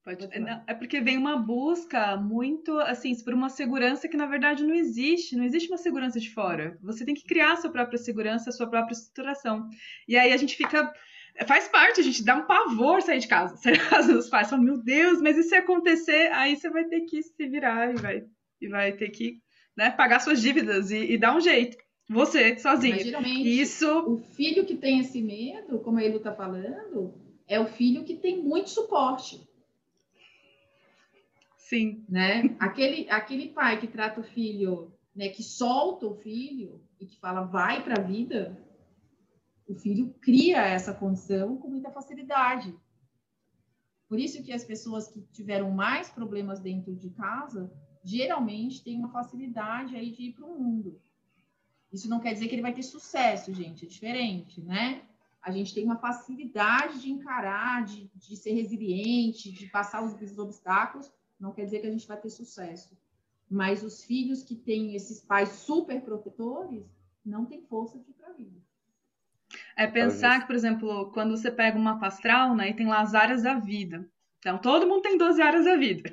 Pode, não, é porque vem uma busca muito, assim, por uma segurança que na verdade não existe. Não existe uma segurança de fora. Você tem que criar a sua própria segurança, a sua própria estruturação. E aí a gente fica. Faz parte, a gente dá um pavor sair de casa. [LAUGHS] Sair de casa dos pais. Fala, meu Deus, mas e se acontecer? Aí você vai ter que se virar e vai, e vai ter que né, pagar suas dívidas e, e dar um jeito. Você, sozinho. Mas, geralmente, Isso... o filho que tem esse medo, como a Elu está falando, é o filho que tem muito suporte. Sim. Né? Aquele, aquele pai que trata o filho, né, que solta o filho e que fala vai para a vida, o filho cria essa condição com muita facilidade. Por isso que as pessoas que tiveram mais problemas dentro de casa, geralmente têm uma facilidade aí de ir para o mundo. Isso não quer dizer que ele vai ter sucesso, gente, é diferente, né? A gente tem uma facilidade de encarar, de, de ser resiliente, de passar os, os obstáculos, não quer dizer que a gente vai ter sucesso. Mas os filhos que têm esses pais super protetores não têm força de ir para a vida. É pensar que, por exemplo, quando você pega uma pastral, né, e tem lá as áreas da vida. Então, todo mundo tem 12 áreas da vida.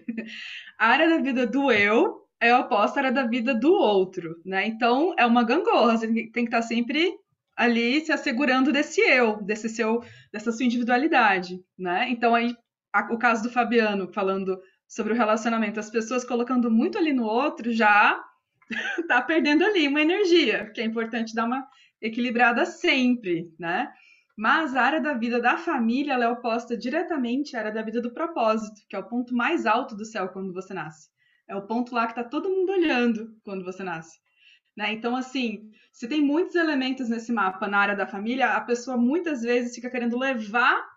A área da vida do eu é oposta à área da vida do outro, né? Então, é uma gangorra. Você tem que estar sempre ali se assegurando desse eu, desse seu, dessa sua individualidade, né? Então, aí, a, o caso do Fabiano, falando sobre o relacionamento, as pessoas colocando muito ali no outro já [LAUGHS] tá perdendo ali uma energia, que é importante dar uma equilibrada sempre, né? Mas a área da vida da família é oposta diretamente à área da vida do propósito, que é o ponto mais alto do céu quando você nasce. É o ponto lá que tá todo mundo olhando quando você nasce. Né? Então, assim, se tem muitos elementos nesse mapa na área da família, a pessoa muitas vezes fica querendo levar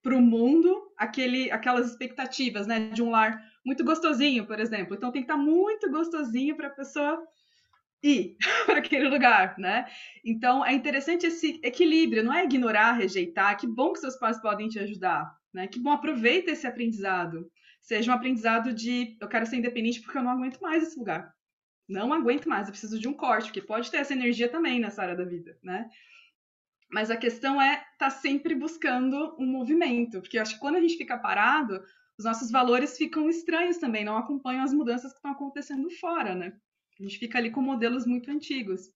para o mundo aquele, aquelas expectativas, né, de um lar muito gostosinho, por exemplo. Então tem que estar tá muito gostosinho para a pessoa ir [LAUGHS] para aquele lugar, né? Então é interessante esse equilíbrio, não é ignorar, rejeitar. Que bom que seus pais podem te ajudar, né? Que bom aproveita esse aprendizado. Seja um aprendizado de eu quero ser independente porque eu não aguento mais esse lugar. Não aguento mais, eu preciso de um corte, porque pode ter essa energia também nessa área da vida, né? Mas a questão é estar tá sempre buscando um movimento, porque eu acho que quando a gente fica parado, os nossos valores ficam estranhos também, não acompanham as mudanças que estão acontecendo fora, né? A gente fica ali com modelos muito antigos.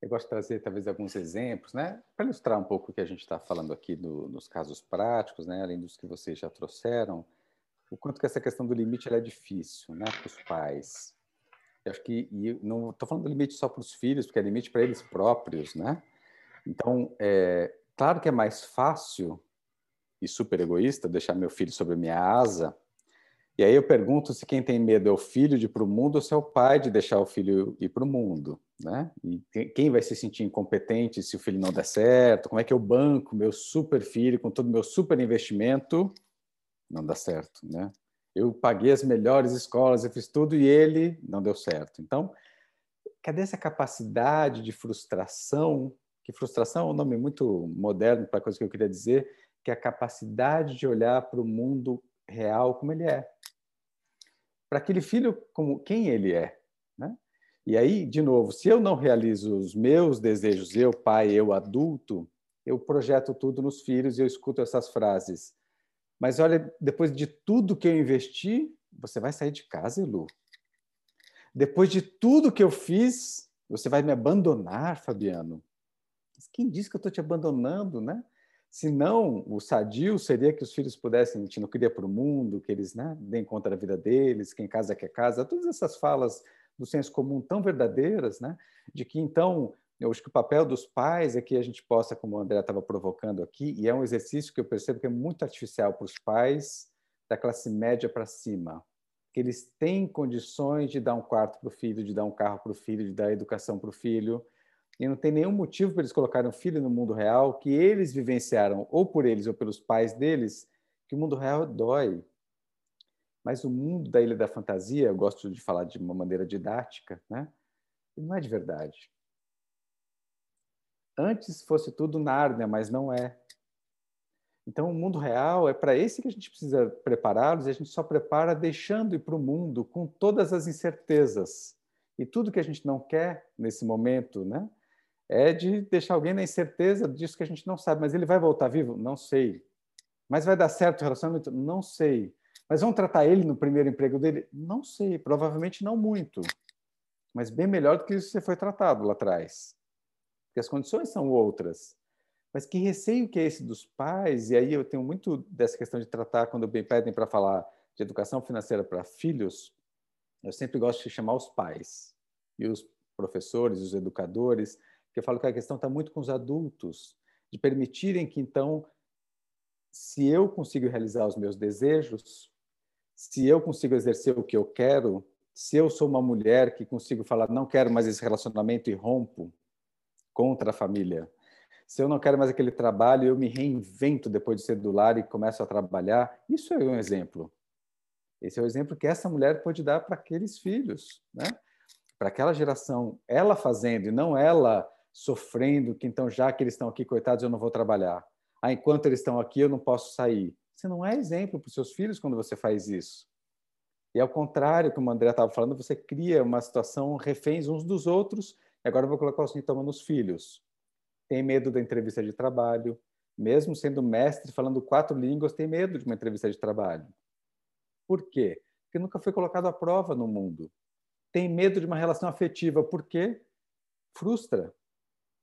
Eu gosto de trazer talvez alguns exemplos, né, para ilustrar um pouco o que a gente está falando aqui do, nos casos práticos, né, além dos que vocês já trouxeram, o quanto que essa questão do limite é difícil, né, para os pais. Eu acho que e não estou falando do limite só para os filhos, porque é limite para eles próprios, né? Então, é, claro que é mais fácil e super egoísta deixar meu filho sobre a minha asa. E aí eu pergunto se quem tem medo é o filho de ir para o mundo ou se é o pai de deixar o filho ir para o mundo, né? E quem vai se sentir incompetente se o filho não der certo? Como é que eu banco meu super filho com todo o meu super investimento? Não dá certo, né? Eu paguei as melhores escolas, eu fiz tudo e ele não deu certo. Então, cadê essa capacidade de frustração que frustração é um nome muito moderno para a coisa que eu queria dizer, que é a capacidade de olhar para o mundo real como ele é. Para aquele filho como quem ele é, né? E aí, de novo, se eu não realizo os meus desejos, eu pai, eu adulto, eu projeto tudo nos filhos e eu escuto essas frases. Mas olha, depois de tudo que eu investi, você vai sair de casa, Lu. Depois de tudo que eu fiz, Você vai me abandonar, Fabiano? Mas quem disse que eu estou te abandonando, né? Se não, o sadio seria que os filhos pudessem, a gente não queria para o mundo, que eles né, deem conta da vida deles, quem casa quer casa, todas essas falas do senso comum tão verdadeiras, né? De que então, eu acho que o papel dos pais é que a gente possa, como o André estava provocando aqui, e é um exercício que eu percebo que é muito artificial para os pais da classe média para cima, que eles têm condições de dar um quarto para o filho, de dar um carro para o filho, de dar educação para o filho, e não tem nenhum motivo para eles colocarem um filho no mundo real que eles vivenciaram, ou por eles ou pelos pais deles, que o mundo real dói. Mas o mundo da Ilha da Fantasia, eu gosto de falar de uma maneira didática, né? não é de verdade. Antes fosse tudo Nárnia, mas não é. Então, o mundo real é para esse que a gente precisa prepará-los, e a gente só prepara deixando ir para o mundo com todas as incertezas. E tudo que a gente não quer nesse momento, né? É de deixar alguém na incerteza disso que a gente não sabe. Mas ele vai voltar vivo? Não sei. Mas vai dar certo o relacionamento? Não sei. Mas vão tratar ele no primeiro emprego dele? Não sei. Provavelmente não muito. Mas bem melhor do que você foi tratado lá atrás. Porque as condições são outras. Mas que receio que é esse dos pais? E aí eu tenho muito dessa questão de tratar, quando me pedem para falar de educação financeira para filhos, eu sempre gosto de chamar os pais e os professores, os educadores, eu falo que a questão está muito com os adultos, de permitirem que, então, se eu consigo realizar os meus desejos, se eu consigo exercer o que eu quero, se eu sou uma mulher que consigo falar, não quero mais esse relacionamento e rompo contra a família, se eu não quero mais aquele trabalho, eu me reinvento depois de ser do lar e começo a trabalhar, isso é um exemplo. Esse é o exemplo que essa mulher pode dar para aqueles filhos, né? para aquela geração, ela fazendo e não ela sofrendo, que então já que eles estão aqui, coitados, eu não vou trabalhar. Ah, enquanto eles estão aqui, eu não posso sair. Você não é exemplo para os seus filhos quando você faz isso. E ao contrário, como o André estava falando, você cria uma situação reféns uns dos outros. E agora eu vou colocar o sintoma nos filhos. Tem medo da entrevista de trabalho, mesmo sendo mestre falando quatro línguas, tem medo de uma entrevista de trabalho. Por quê? Porque nunca foi colocado à prova no mundo. Tem medo de uma relação afetiva, por quê? Frustra.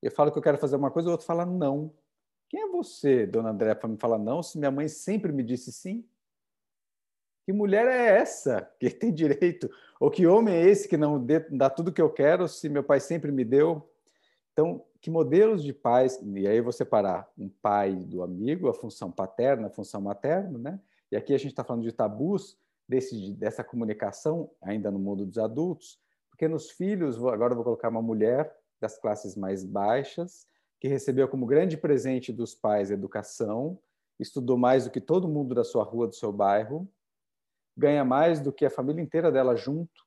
Eu falo que eu quero fazer uma coisa, o outro fala não. Quem é você, dona André, para me falar não, se minha mãe sempre me disse sim? Que mulher é essa que [LAUGHS] tem direito? Ou que homem é esse que não dá tudo que eu quero se meu pai sempre me deu? Então, que modelos de pais, e aí eu vou separar um pai do amigo, a função paterna, a função materna, né? E aqui a gente está falando de tabus desse, dessa comunicação ainda no mundo dos adultos, porque nos filhos, agora eu vou colocar uma mulher das classes mais baixas, que recebeu como grande presente dos pais educação, estudou mais do que todo mundo da sua rua, do seu bairro, ganha mais do que a família inteira dela junto,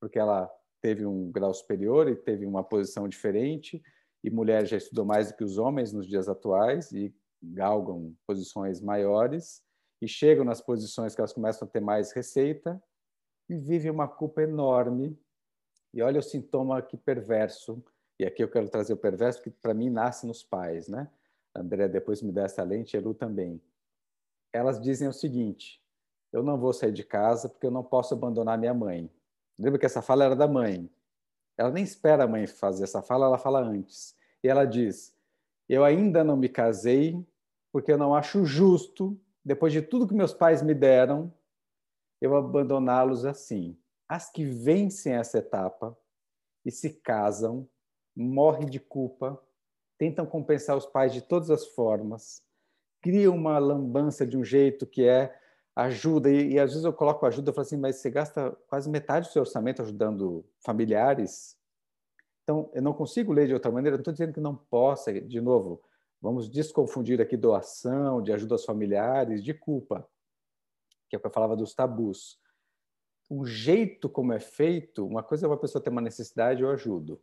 porque ela teve um grau superior e teve uma posição diferente, e mulher já estudou mais do que os homens nos dias atuais e galgam posições maiores e chegam nas posições que elas começam a ter mais receita e vivem uma culpa enorme. E olha o sintoma que perverso e aqui eu quero trazer o perverso, que para mim nasce nos pais, né? André depois me dá essa lente, Elu também. Elas dizem o seguinte: eu não vou sair de casa porque eu não posso abandonar minha mãe. Lembra que essa fala era da mãe. Ela nem espera a mãe fazer essa fala, ela fala antes. E ela diz: eu ainda não me casei porque eu não acho justo, depois de tudo que meus pais me deram, eu abandoná-los assim. As que vencem essa etapa e se casam morre de culpa, tentam compensar os pais de todas as formas, criam uma lambança de um jeito que é ajuda, e, e às vezes eu coloco ajuda e falo assim, mas você gasta quase metade do seu orçamento ajudando familiares, então eu não consigo ler de outra maneira, não estou dizendo que não possa, de novo, vamos desconfundir aqui doação, de ajuda aos familiares, de culpa, que é o que eu falava dos tabus. O jeito como é feito, uma coisa é uma pessoa ter uma necessidade, eu ajudo.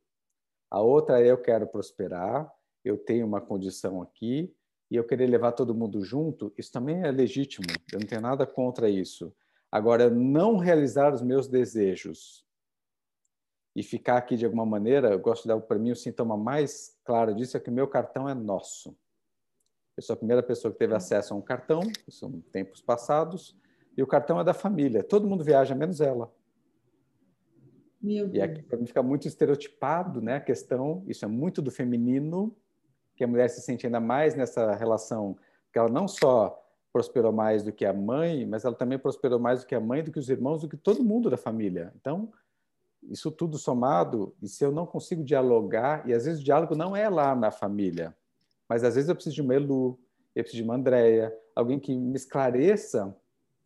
A outra é eu quero prosperar, eu tenho uma condição aqui e eu querer levar todo mundo junto, isso também é legítimo, eu não tenho nada contra isso. Agora, não realizar os meus desejos e ficar aqui de alguma maneira, eu gosto de dar para mim o sintoma mais claro disso é que o meu cartão é nosso. Eu sou a primeira pessoa que teve acesso a um cartão, são tempos passados, e o cartão é da família. Todo mundo viaja, menos ela. E aqui para mim fica muito estereotipado, né? A questão, isso é muito do feminino, que a mulher se sente ainda mais nessa relação, que ela não só prosperou mais do que a mãe, mas ela também prosperou mais do que a mãe, do que os irmãos, do que todo mundo da família. Então, isso tudo somado, e se eu não consigo dialogar, e às vezes o diálogo não é lá na família, mas às vezes eu preciso de uma Elu, eu preciso de uma Andréia, alguém que me esclareça,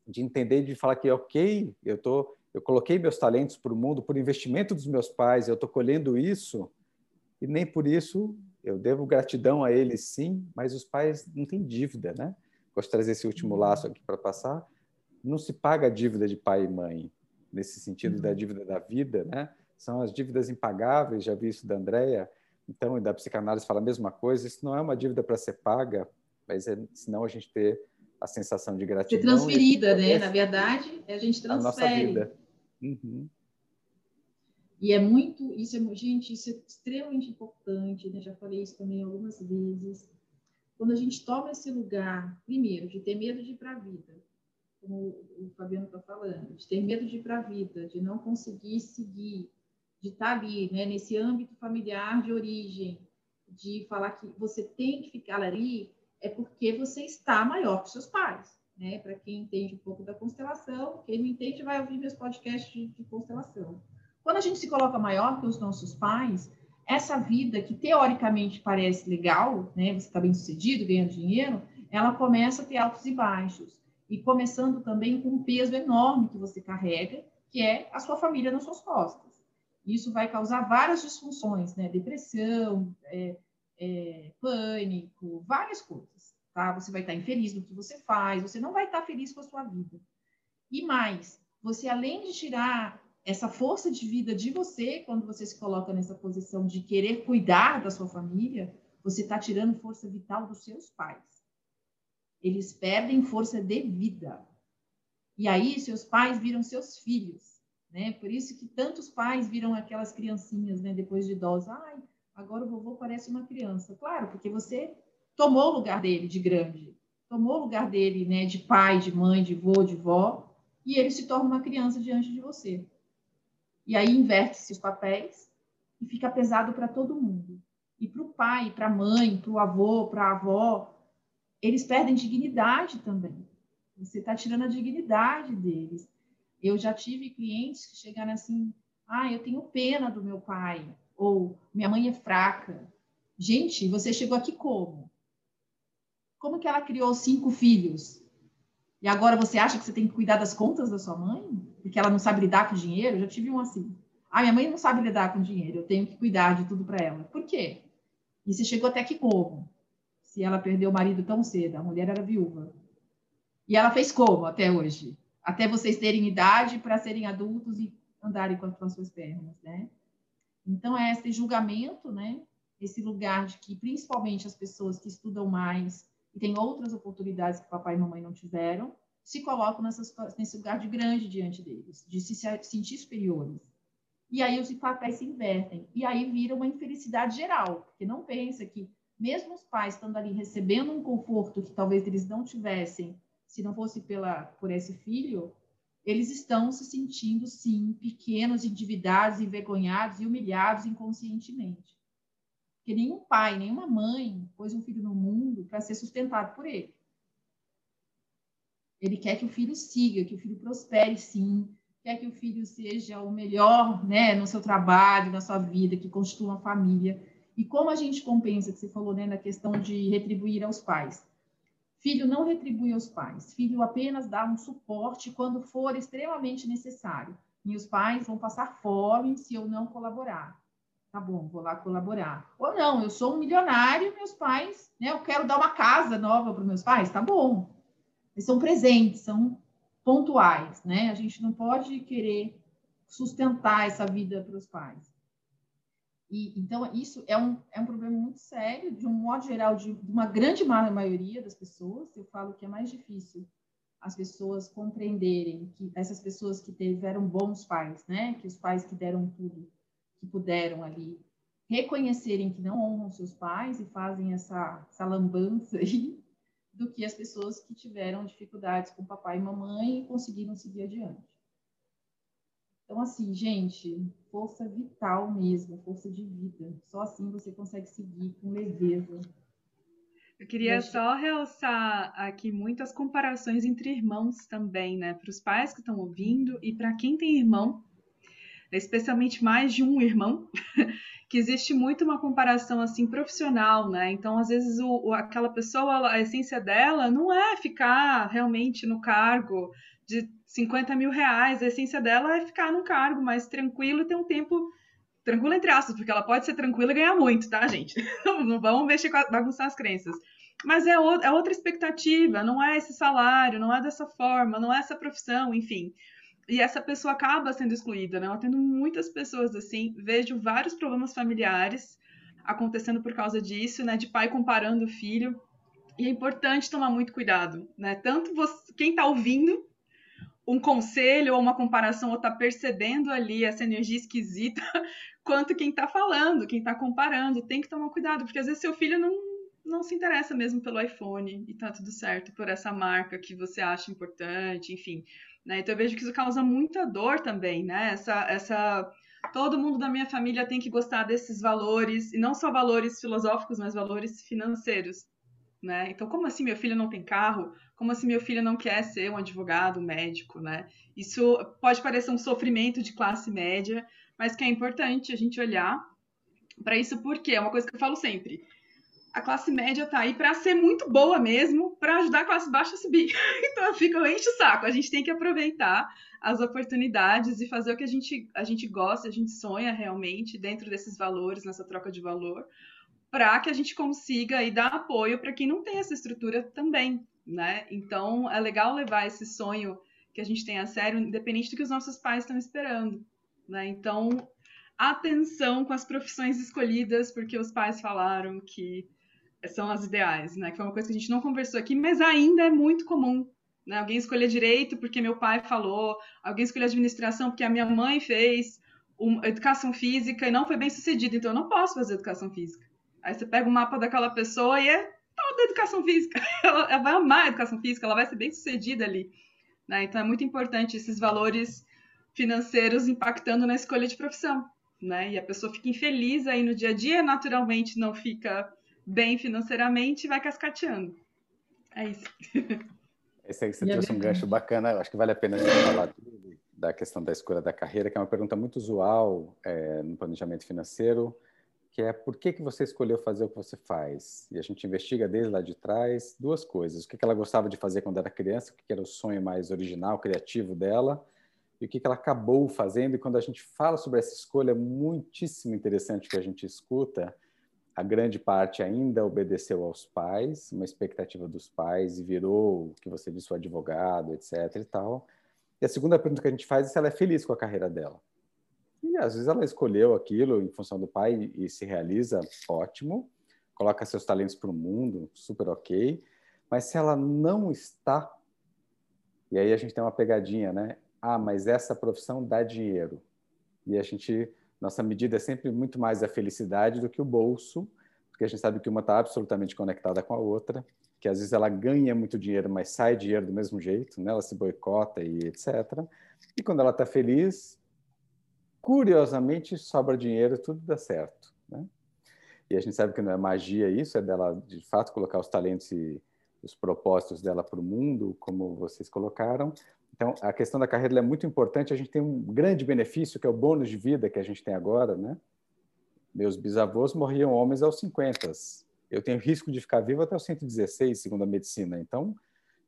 de entender, de falar que, ok, eu, tô, eu coloquei meus talentos para o mundo por investimento dos meus pais, eu estou colhendo isso, e nem por isso eu devo gratidão a eles, sim, mas os pais não têm dívida, né? Gosto de trazer esse último laço aqui para passar. Não se paga a dívida de pai e mãe, nesse sentido da dívida da vida, né? São as dívidas impagáveis, já vi isso da Andrea, então, e da psicanálise fala a mesma coisa, isso não é uma dívida para ser paga, mas é, senão a gente ter a sensação de gratidão. Ser transferida, né? Na verdade, a gente transfere. A nossa vida. Uhum. E é muito, isso é, gente, isso é extremamente importante, né? Já falei isso também algumas vezes. Quando a gente toma esse lugar, primeiro, de ter medo de ir para a vida, como o Fabiano está falando, de ter medo de ir para a vida, de não conseguir seguir, de estar tá ali, né, nesse âmbito familiar de origem, de falar que você tem que ficar ali, é porque você está maior que seus pais. Né? Para quem entende um pouco da constelação, quem não entende vai ouvir meus podcasts de, de constelação. Quando a gente se coloca maior que os nossos pais, essa vida que teoricamente parece legal, né? Você está bem sucedido, ganhando dinheiro, ela começa a ter altos e baixos. E começando também com um peso enorme que você carrega, que é a sua família nas suas costas. Isso vai causar várias disfunções, né? Depressão, é, é, pânico, várias coisas, tá? Você vai estar infeliz no que você faz, você não vai estar feliz com a sua vida. E mais, você além de tirar essa força de vida de você, quando você se coloca nessa posição de querer cuidar da sua família, você está tirando força vital dos seus pais. Eles perdem força de vida. E aí, seus pais viram seus filhos. Né? Por isso que tantos pais viram aquelas criancinhas, né, depois de idosos, ai, agora o vovô parece uma criança. Claro, porque você tomou o lugar dele de grande, tomou o lugar dele, né, de pai, de mãe, de vô, de vó, e ele se torna uma criança diante de você. E aí inverte-se os papéis e fica pesado para todo mundo. E para o pai, para a mãe, para o avô, para a avó, eles perdem dignidade também. Você está tirando a dignidade deles. Eu já tive clientes que chegaram assim: ah, eu tenho pena do meu pai, ou minha mãe é fraca. Gente, você chegou aqui como? Como que ela criou cinco filhos? E agora você acha que você tem que cuidar das contas da sua mãe? Porque ela não sabe lidar com dinheiro? Eu já tive um assim. Ah, minha mãe não sabe lidar com dinheiro, eu tenho que cuidar de tudo para ela. Por quê? E você chegou até aqui como? Se ela perdeu o marido tão cedo, a mulher era viúva. E ela fez como até hoje? até vocês terem idade para serem adultos e andarem com as suas pernas, né? Então, é esse julgamento, né? Esse lugar de que, principalmente, as pessoas que estudam mais e têm outras oportunidades que papai e mamãe não tiveram, se colocam nessas, nesse lugar de grande diante deles, de se sentir superiores. E aí os papéis se invertem. E aí vira uma infelicidade geral, porque não pensa que, mesmo os pais estando ali recebendo um conforto que talvez eles não tivessem se não fosse pela, por esse filho, eles estão se sentindo, sim, pequenos, endividados, envergonhados e humilhados inconscientemente. Porque nenhum pai, nenhuma mãe pôs um filho no mundo para ser sustentado por ele. Ele quer que o filho siga, que o filho prospere, sim, quer que o filho seja o melhor né, no seu trabalho, na sua vida, que constitua uma família. E como a gente compensa, que você falou né, na questão de retribuir aos pais? Filho não retribui aos pais, filho apenas dá um suporte quando for extremamente necessário. Meus pais vão passar fome se eu não colaborar. Tá bom, vou lá colaborar. Ou não, eu sou um milionário, meus pais, né? Eu quero dar uma casa nova para meus pais, tá bom. Eles são presentes, são pontuais, né? A gente não pode querer sustentar essa vida para os pais. E, então, isso é um, é um problema muito sério, de um modo geral, de, de uma grande maioria das pessoas. Eu falo que é mais difícil as pessoas compreenderem que essas pessoas que tiveram bons pais, né, que os pais que deram tudo, que puderam ali, reconhecerem que não honram seus pais e fazem essa, essa lambança aí, do que as pessoas que tiveram dificuldades com papai e mamãe e conseguiram seguir adiante. Então, assim, gente, força vital mesmo, força de vida. Só assim você consegue seguir com leveza. Eu queria só realçar aqui muitas comparações entre irmãos também, né? Para os pais que estão ouvindo e para quem tem irmão, especialmente mais de um irmão, [LAUGHS] que existe muito uma comparação assim profissional, né? Então, às vezes, o, aquela pessoa, a essência dela não é ficar realmente no cargo de 50 mil reais, a essência dela é ficar num cargo mais tranquilo e ter um tempo tranquilo entre aspas, porque ela pode ser tranquila e ganhar muito, tá, gente? [LAUGHS] não vamos mexer com a, bagunçar as crenças. Mas é, o, é outra expectativa, não é esse salário, não é dessa forma, não é essa profissão, enfim e essa pessoa acaba sendo excluída, né? Eu atendo muitas pessoas assim, vejo vários problemas familiares acontecendo por causa disso, né? De pai comparando o filho. E é importante tomar muito cuidado, né? Tanto você, quem está ouvindo um conselho ou uma comparação ou está percebendo ali essa energia esquisita, [LAUGHS] quanto quem está falando, quem está comparando, tem que tomar cuidado, porque às vezes seu filho não, não se interessa mesmo pelo iPhone e tá tudo certo por essa marca que você acha importante, enfim. Né? Então eu vejo que isso causa muita dor também, né? Essa, essa todo mundo da minha família tem que gostar desses valores e não só valores filosóficos, mas valores financeiros, né? Então como assim meu filho não tem carro? Como assim meu filho não quer ser um advogado, um médico, né? Isso pode parecer um sofrimento de classe média, mas que é importante a gente olhar para isso porque é uma coisa que eu falo sempre a classe média tá aí para ser muito boa mesmo, para ajudar a classe baixa a subir. [LAUGHS] então fica enche o saco. A gente tem que aproveitar as oportunidades e fazer o que a gente, a gente gosta, a gente sonha realmente dentro desses valores, nessa troca de valor, para que a gente consiga aí dar apoio para quem não tem essa estrutura também, né? Então é legal levar esse sonho que a gente tem a sério, independente do que os nossos pais estão esperando, né? Então atenção com as profissões escolhidas, porque os pais falaram que são as ideais, né? Que foi uma coisa que a gente não conversou aqui, mas ainda é muito comum. Né? Alguém escolher direito porque meu pai falou, alguém escolher administração porque a minha mãe fez, uma, educação física e não foi bem sucedido, então eu não posso fazer educação física. Aí você pega o mapa daquela pessoa e é toda educação física. [LAUGHS] Ela, ela vai amar a educação física, ela vai ser bem sucedida ali. Né? Então é muito importante esses valores financeiros impactando na escolha de profissão. Né? E a pessoa fica infeliz aí no dia a dia, naturalmente não fica bem financeiramente e vai cascateando. É isso. Esse aí você e trouxe um gancho bacana, acho que vale a pena a gente falar da questão da escolha da carreira, que é uma pergunta muito usual é, no planejamento financeiro, que é por que, que você escolheu fazer o que você faz? E a gente investiga desde lá de trás duas coisas. O que, que ela gostava de fazer quando era criança, o que, que era o sonho mais original, criativo dela, e o que, que ela acabou fazendo. E quando a gente fala sobre essa escolha, é muitíssimo interessante que a gente escuta, a grande parte ainda obedeceu aos pais, uma expectativa dos pais, e virou, o que você disse, o advogado, etc. e tal. E a segunda pergunta que a gente faz é se ela é feliz com a carreira dela. E às vezes ela escolheu aquilo em função do pai e se realiza, ótimo, coloca seus talentos para o mundo, super ok. Mas se ela não está, e aí a gente tem uma pegadinha, né? Ah, mas essa profissão dá dinheiro. E a gente nossa medida é sempre muito mais a felicidade do que o bolso, porque a gente sabe que uma está absolutamente conectada com a outra, que às vezes ela ganha muito dinheiro, mas sai dinheiro do mesmo jeito, né? ela se boicota e etc. E quando ela está feliz, curiosamente sobra dinheiro, tudo dá certo. Né? E a gente sabe que não é magia isso, é dela de fato colocar os talentos e os propósitos dela para o mundo, como vocês colocaram, então, a questão da carreira é muito importante. A gente tem um grande benefício, que é o bônus de vida que a gente tem agora, né? Meus bisavôs morriam homens aos 50. Eu tenho risco de ficar vivo até os 116, segundo a medicina. Então,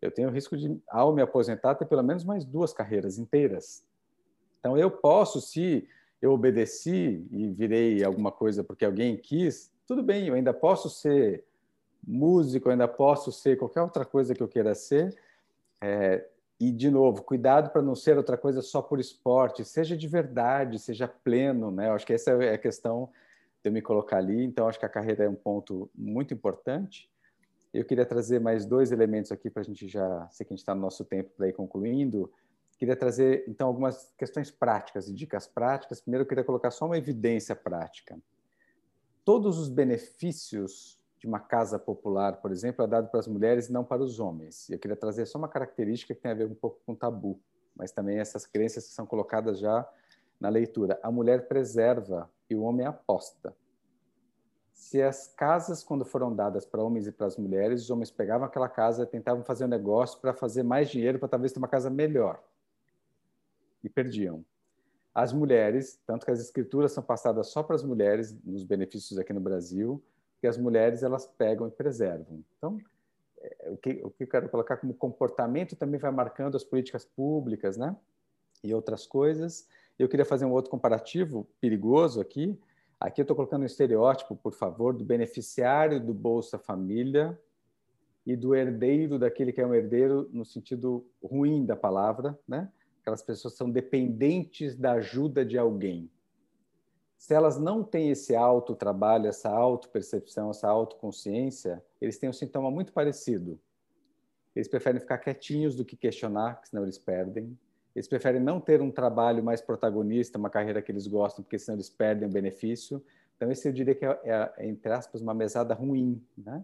eu tenho risco de, ao me aposentar, ter pelo menos mais duas carreiras inteiras. Então, eu posso, se eu obedeci e virei alguma coisa porque alguém quis, tudo bem, eu ainda posso ser músico, ainda posso ser qualquer outra coisa que eu queira ser. É, e, de novo, cuidado para não ser outra coisa só por esporte, seja de verdade, seja pleno, né? Eu acho que essa é a questão de eu me colocar ali. Então, acho que a carreira é um ponto muito importante. Eu queria trazer mais dois elementos aqui para a gente já, sei que a gente está no nosso tempo para ir concluindo. Queria trazer, então, algumas questões práticas e dicas práticas. Primeiro, eu queria colocar só uma evidência prática. Todos os benefícios de uma casa popular, por exemplo, é dado para as mulheres e não para os homens. E eu queria trazer só uma característica que tem a ver um pouco com tabu, mas também essas crenças que são colocadas já na leitura, a mulher preserva e o homem aposta. Se as casas, quando foram dadas para homens e para as mulheres, os homens pegavam aquela casa e tentavam fazer um negócio para fazer mais dinheiro, para talvez ter uma casa melhor. E perdiam. As mulheres, tanto que as escrituras são passadas só para as mulheres, nos benefícios aqui no Brasil, que as mulheres elas pegam e preservam. Então, é, o que, o que eu quero colocar como comportamento também vai marcando as políticas públicas, né? E outras coisas. Eu queria fazer um outro comparativo perigoso aqui. Aqui eu estou colocando um estereótipo, por favor, do beneficiário do Bolsa Família e do herdeiro daquele que é um herdeiro no sentido ruim da palavra, né? Aquelas pessoas são dependentes da ajuda de alguém. Se elas não têm esse autotrabalho, essa autopercepção, essa autoconsciência, eles têm um sintoma muito parecido. Eles preferem ficar quietinhos do que questionar, senão eles perdem. Eles preferem não ter um trabalho mais protagonista, uma carreira que eles gostam, porque senão eles perdem o benefício. Então, esse eu diria que é, é, entre aspas, uma mesada ruim, né?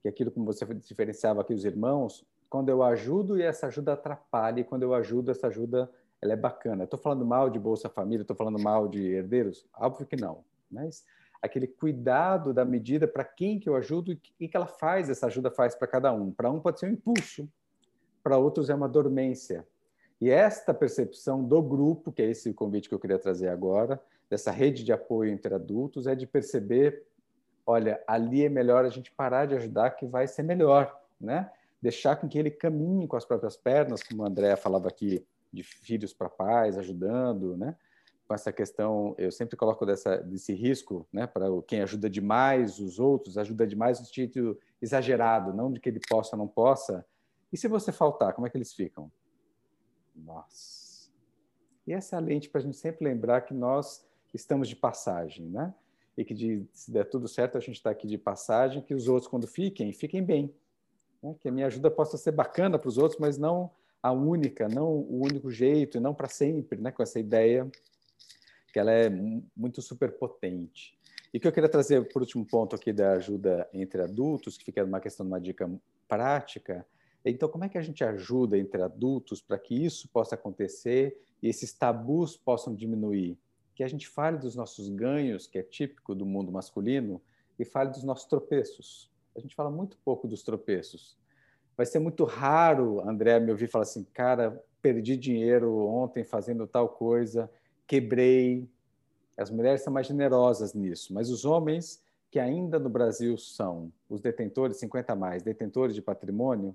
Que é aquilo como você diferenciava aqui os irmãos, quando eu ajudo e essa ajuda atrapalha, e quando eu ajudo, essa ajuda ela é bacana. Estou falando mal de Bolsa Família, estou falando mal de herdeiros? Óbvio que não, mas aquele cuidado da medida para quem que eu ajudo e o que ela faz, essa ajuda faz para cada um. Para um pode ser um impulso, para outros é uma dormência. E esta percepção do grupo, que é esse convite que eu queria trazer agora, dessa rede de apoio entre adultos, é de perceber, olha, ali é melhor a gente parar de ajudar que vai ser melhor, né? Deixar com que ele caminhe com as próprias pernas, como a Andrea falava aqui, de filhos para pais, ajudando, né? Com essa questão, eu sempre coloco dessa, desse risco, né? Para quem ajuda demais os outros, ajuda demais no sentido exagerado, não de que ele possa ou não possa. E se você faltar, como é que eles ficam? Nossa. E essa é a lente para a gente sempre lembrar que nós estamos de passagem, né? E que de, se der tudo certo, a gente está aqui de passagem, que os outros, quando fiquem, fiquem bem. Né? Que a minha ajuda possa ser bacana para os outros, mas não a única, não o único jeito, e não para sempre, né? Com essa ideia que ela é muito superpotente. E que eu queria trazer, por último ponto aqui da ajuda entre adultos, que fica uma questão de uma dica prática, então, como é que a gente ajuda entre adultos para que isso possa acontecer e esses tabus possam diminuir? Que a gente fale dos nossos ganhos, que é típico do mundo masculino, e fale dos nossos tropeços. A gente fala muito pouco dos tropeços. Vai ser muito raro, André, me ouvir falar assim, cara, perdi dinheiro ontem fazendo tal coisa, quebrei. As mulheres são mais generosas nisso, mas os homens que ainda no Brasil são os detentores, 50 mais, detentores de patrimônio,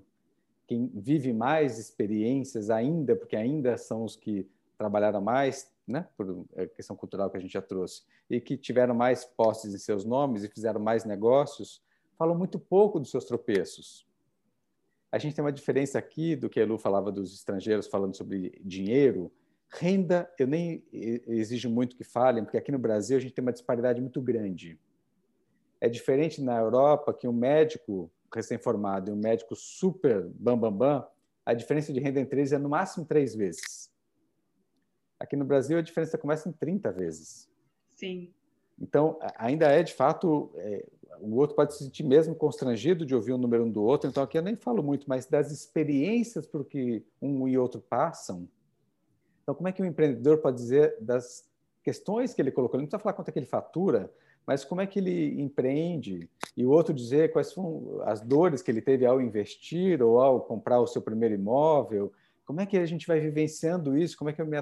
quem vive mais experiências ainda, porque ainda são os que trabalharam mais, né, por é, questão cultural que a gente já trouxe, e que tiveram mais posses em seus nomes e fizeram mais negócios, falam muito pouco dos seus tropeços. A gente tem uma diferença aqui do que a Lu falava dos estrangeiros falando sobre dinheiro. Renda, eu nem exijo muito que falem, porque aqui no Brasil a gente tem uma disparidade muito grande. É diferente na Europa que um médico recém-formado e um médico super bambambam, bam, bam, a diferença de renda entre eles é no máximo três vezes. Aqui no Brasil, a diferença começa em 30 vezes. Sim. Então, ainda é, de fato, é, o outro pode se sentir mesmo constrangido de ouvir o número um do outro. Então, aqui eu nem falo muito, mas das experiências por que um e outro passam. Então, como é que o empreendedor pode dizer das questões que ele colocou? Ele não precisa falar quanto é que ele fatura, mas como é que ele empreende? E o outro dizer quais são as dores que ele teve ao investir ou ao comprar o seu primeiro imóvel. Como é que a gente vai vivenciando isso? Como é que eu me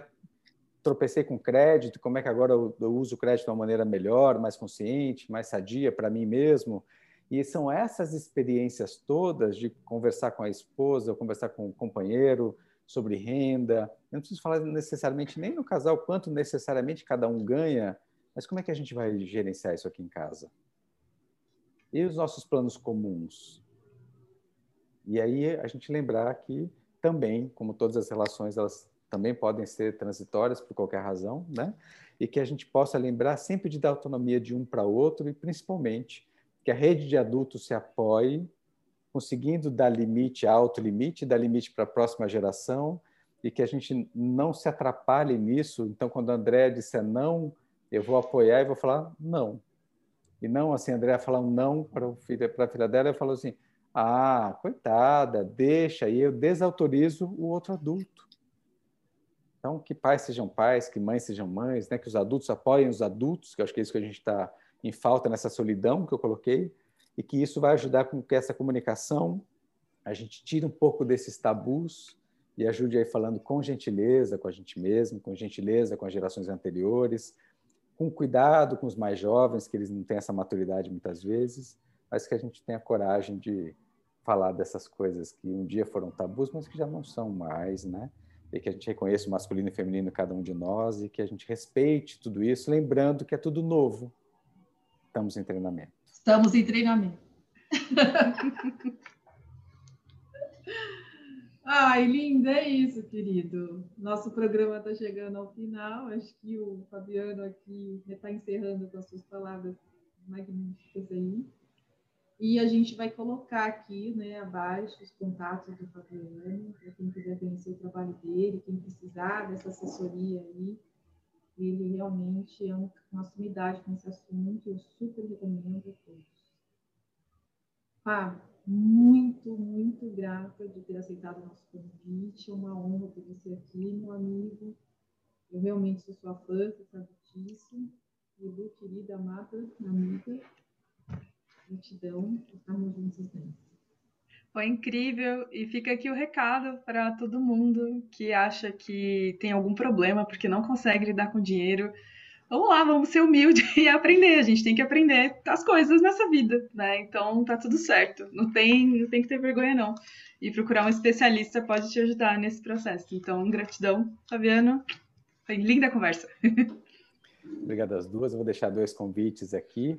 tropecei com crédito? Como é que agora eu, uso o crédito de uma maneira melhor, mais consciente, mais sadia para mim mesmo? E são essas experiências todas de conversar com a esposa, conversar com o companheiro sobre renda. Eu não preciso falar necessariamente nem no casal quanto necessariamente cada um ganha, mas como é que a gente vai gerenciar isso aqui em casa? E os nossos planos comuns? E aí a gente lembrar que também, como todas as relações, elas também podem ser transitórias por qualquer razão, né? E que a gente possa lembrar sempre de dar autonomia de um para outro e principalmente que a rede de adultos se apoie, conseguindo dar limite, alto limite, dar limite para a próxima geração e que a gente não se atrapalhe nisso. Então, quando a André disser não eu vou apoiar e vou falar não. E não assim, a Andrea falar um não para a filha dela, eu falo assim, ah, coitada, deixa, e eu desautorizo o outro adulto. Então, que pais sejam pais, que mães sejam mães, né? que os adultos apoiem os adultos, que eu acho que é isso que a gente está em falta nessa solidão que eu coloquei, e que isso vai ajudar com que essa comunicação a gente tire um pouco desses tabus e ajude aí falando com gentileza com a gente mesmo, com gentileza com as gerações anteriores, com cuidado com os mais jovens, que eles não têm essa maturidade muitas vezes, mas que a gente tenha coragem de falar dessas coisas que um dia foram tabus, mas que já não são mais, né? E que a gente reconheça o masculino e feminino em cada um de nós e que a gente respeite tudo isso, lembrando que é tudo novo. Estamos em treinamento. Estamos em treinamento. [LAUGHS] Ai, linda, é isso, querido. Nosso programa está chegando ao final. Acho que o Fabiano aqui está encerrando com as suas palavras magníficas aí. E a gente vai colocar aqui, né, abaixo, os contatos do Fabiano, para quem quiser conhecer o trabalho dele, quem precisar dessa assessoria aí. Ele realmente é uma sumidade nesse assunto, eu super recomendo a todos. Fábio, muito, muito grata de ter aceitado o nosso convite. É uma honra ter você aqui, meu amigo. Eu realmente sou sua fã, você sabe disso. Edu, querida, amada, amiga, gratidão por estarmos juntos nessa. Foi incrível e fica aqui o recado para todo mundo que acha que tem algum problema porque não consegue lidar com dinheiro vamos lá, vamos ser humilde [LAUGHS] e aprender. A gente tem que aprender as coisas nessa vida, né? Então tá tudo certo. Não tem, não tem que ter vergonha, não. E procurar um especialista pode te ajudar nesse processo. Então, gratidão, Fabiano. Foi linda a conversa. [LAUGHS] Obrigado às duas. Eu vou deixar dois convites aqui,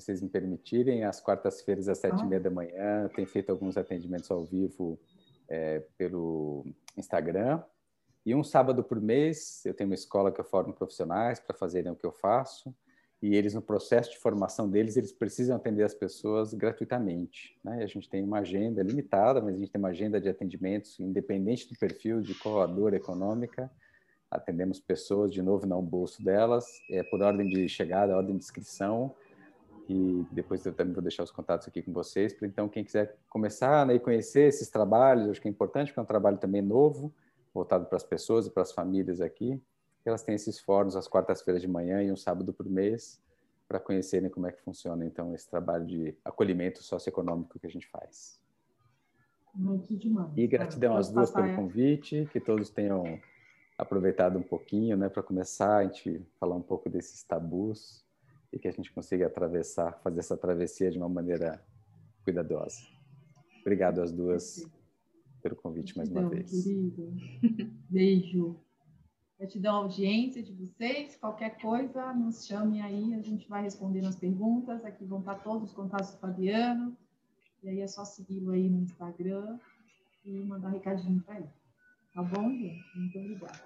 se vocês me permitirem. Às quartas-feiras, às sete e meia da manhã, tem feito alguns atendimentos ao vivo é, pelo Instagram. E um sábado por mês, eu tenho uma escola que eu formo profissionais para fazerem o que eu faço. E eles, no processo de formação deles, eles precisam atender as pessoas gratuitamente. Né? E a gente tem uma agenda limitada, mas a gente tem uma agenda de atendimentos, independente do perfil de qual a dor econômica. Atendemos pessoas, de novo, não o bolso delas, é por ordem de chegada, ordem de inscrição. E depois eu também vou deixar os contatos aqui com vocês. Então, quem quiser começar né, e conhecer esses trabalhos, acho que é importante, porque é um trabalho também novo voltado para as pessoas e para as famílias aqui. Elas têm esses fóruns às quartas-feiras de manhã e um sábado por mês para conhecerem como é que funciona então esse trabalho de acolhimento socioeconômico que a gente faz. Muito demais. E gratidão às duas pelo convite, que todos tenham aproveitado um pouquinho, né, para começar a gente falar um pouco desses tabus e que a gente consiga atravessar, fazer essa travessia de uma maneira cuidadosa. Obrigado às duas pelo convite mais uma vez. Querido. [LAUGHS] Beijo. Gratidão à audiência de vocês. Qualquer coisa, nos chame aí, a gente vai responder as perguntas. Aqui vão estar todos os contatos do Fabiano. E aí é só segui-lo aí no Instagram e mandar um recadinho para ele. Tá bom, gente? Muito obrigada.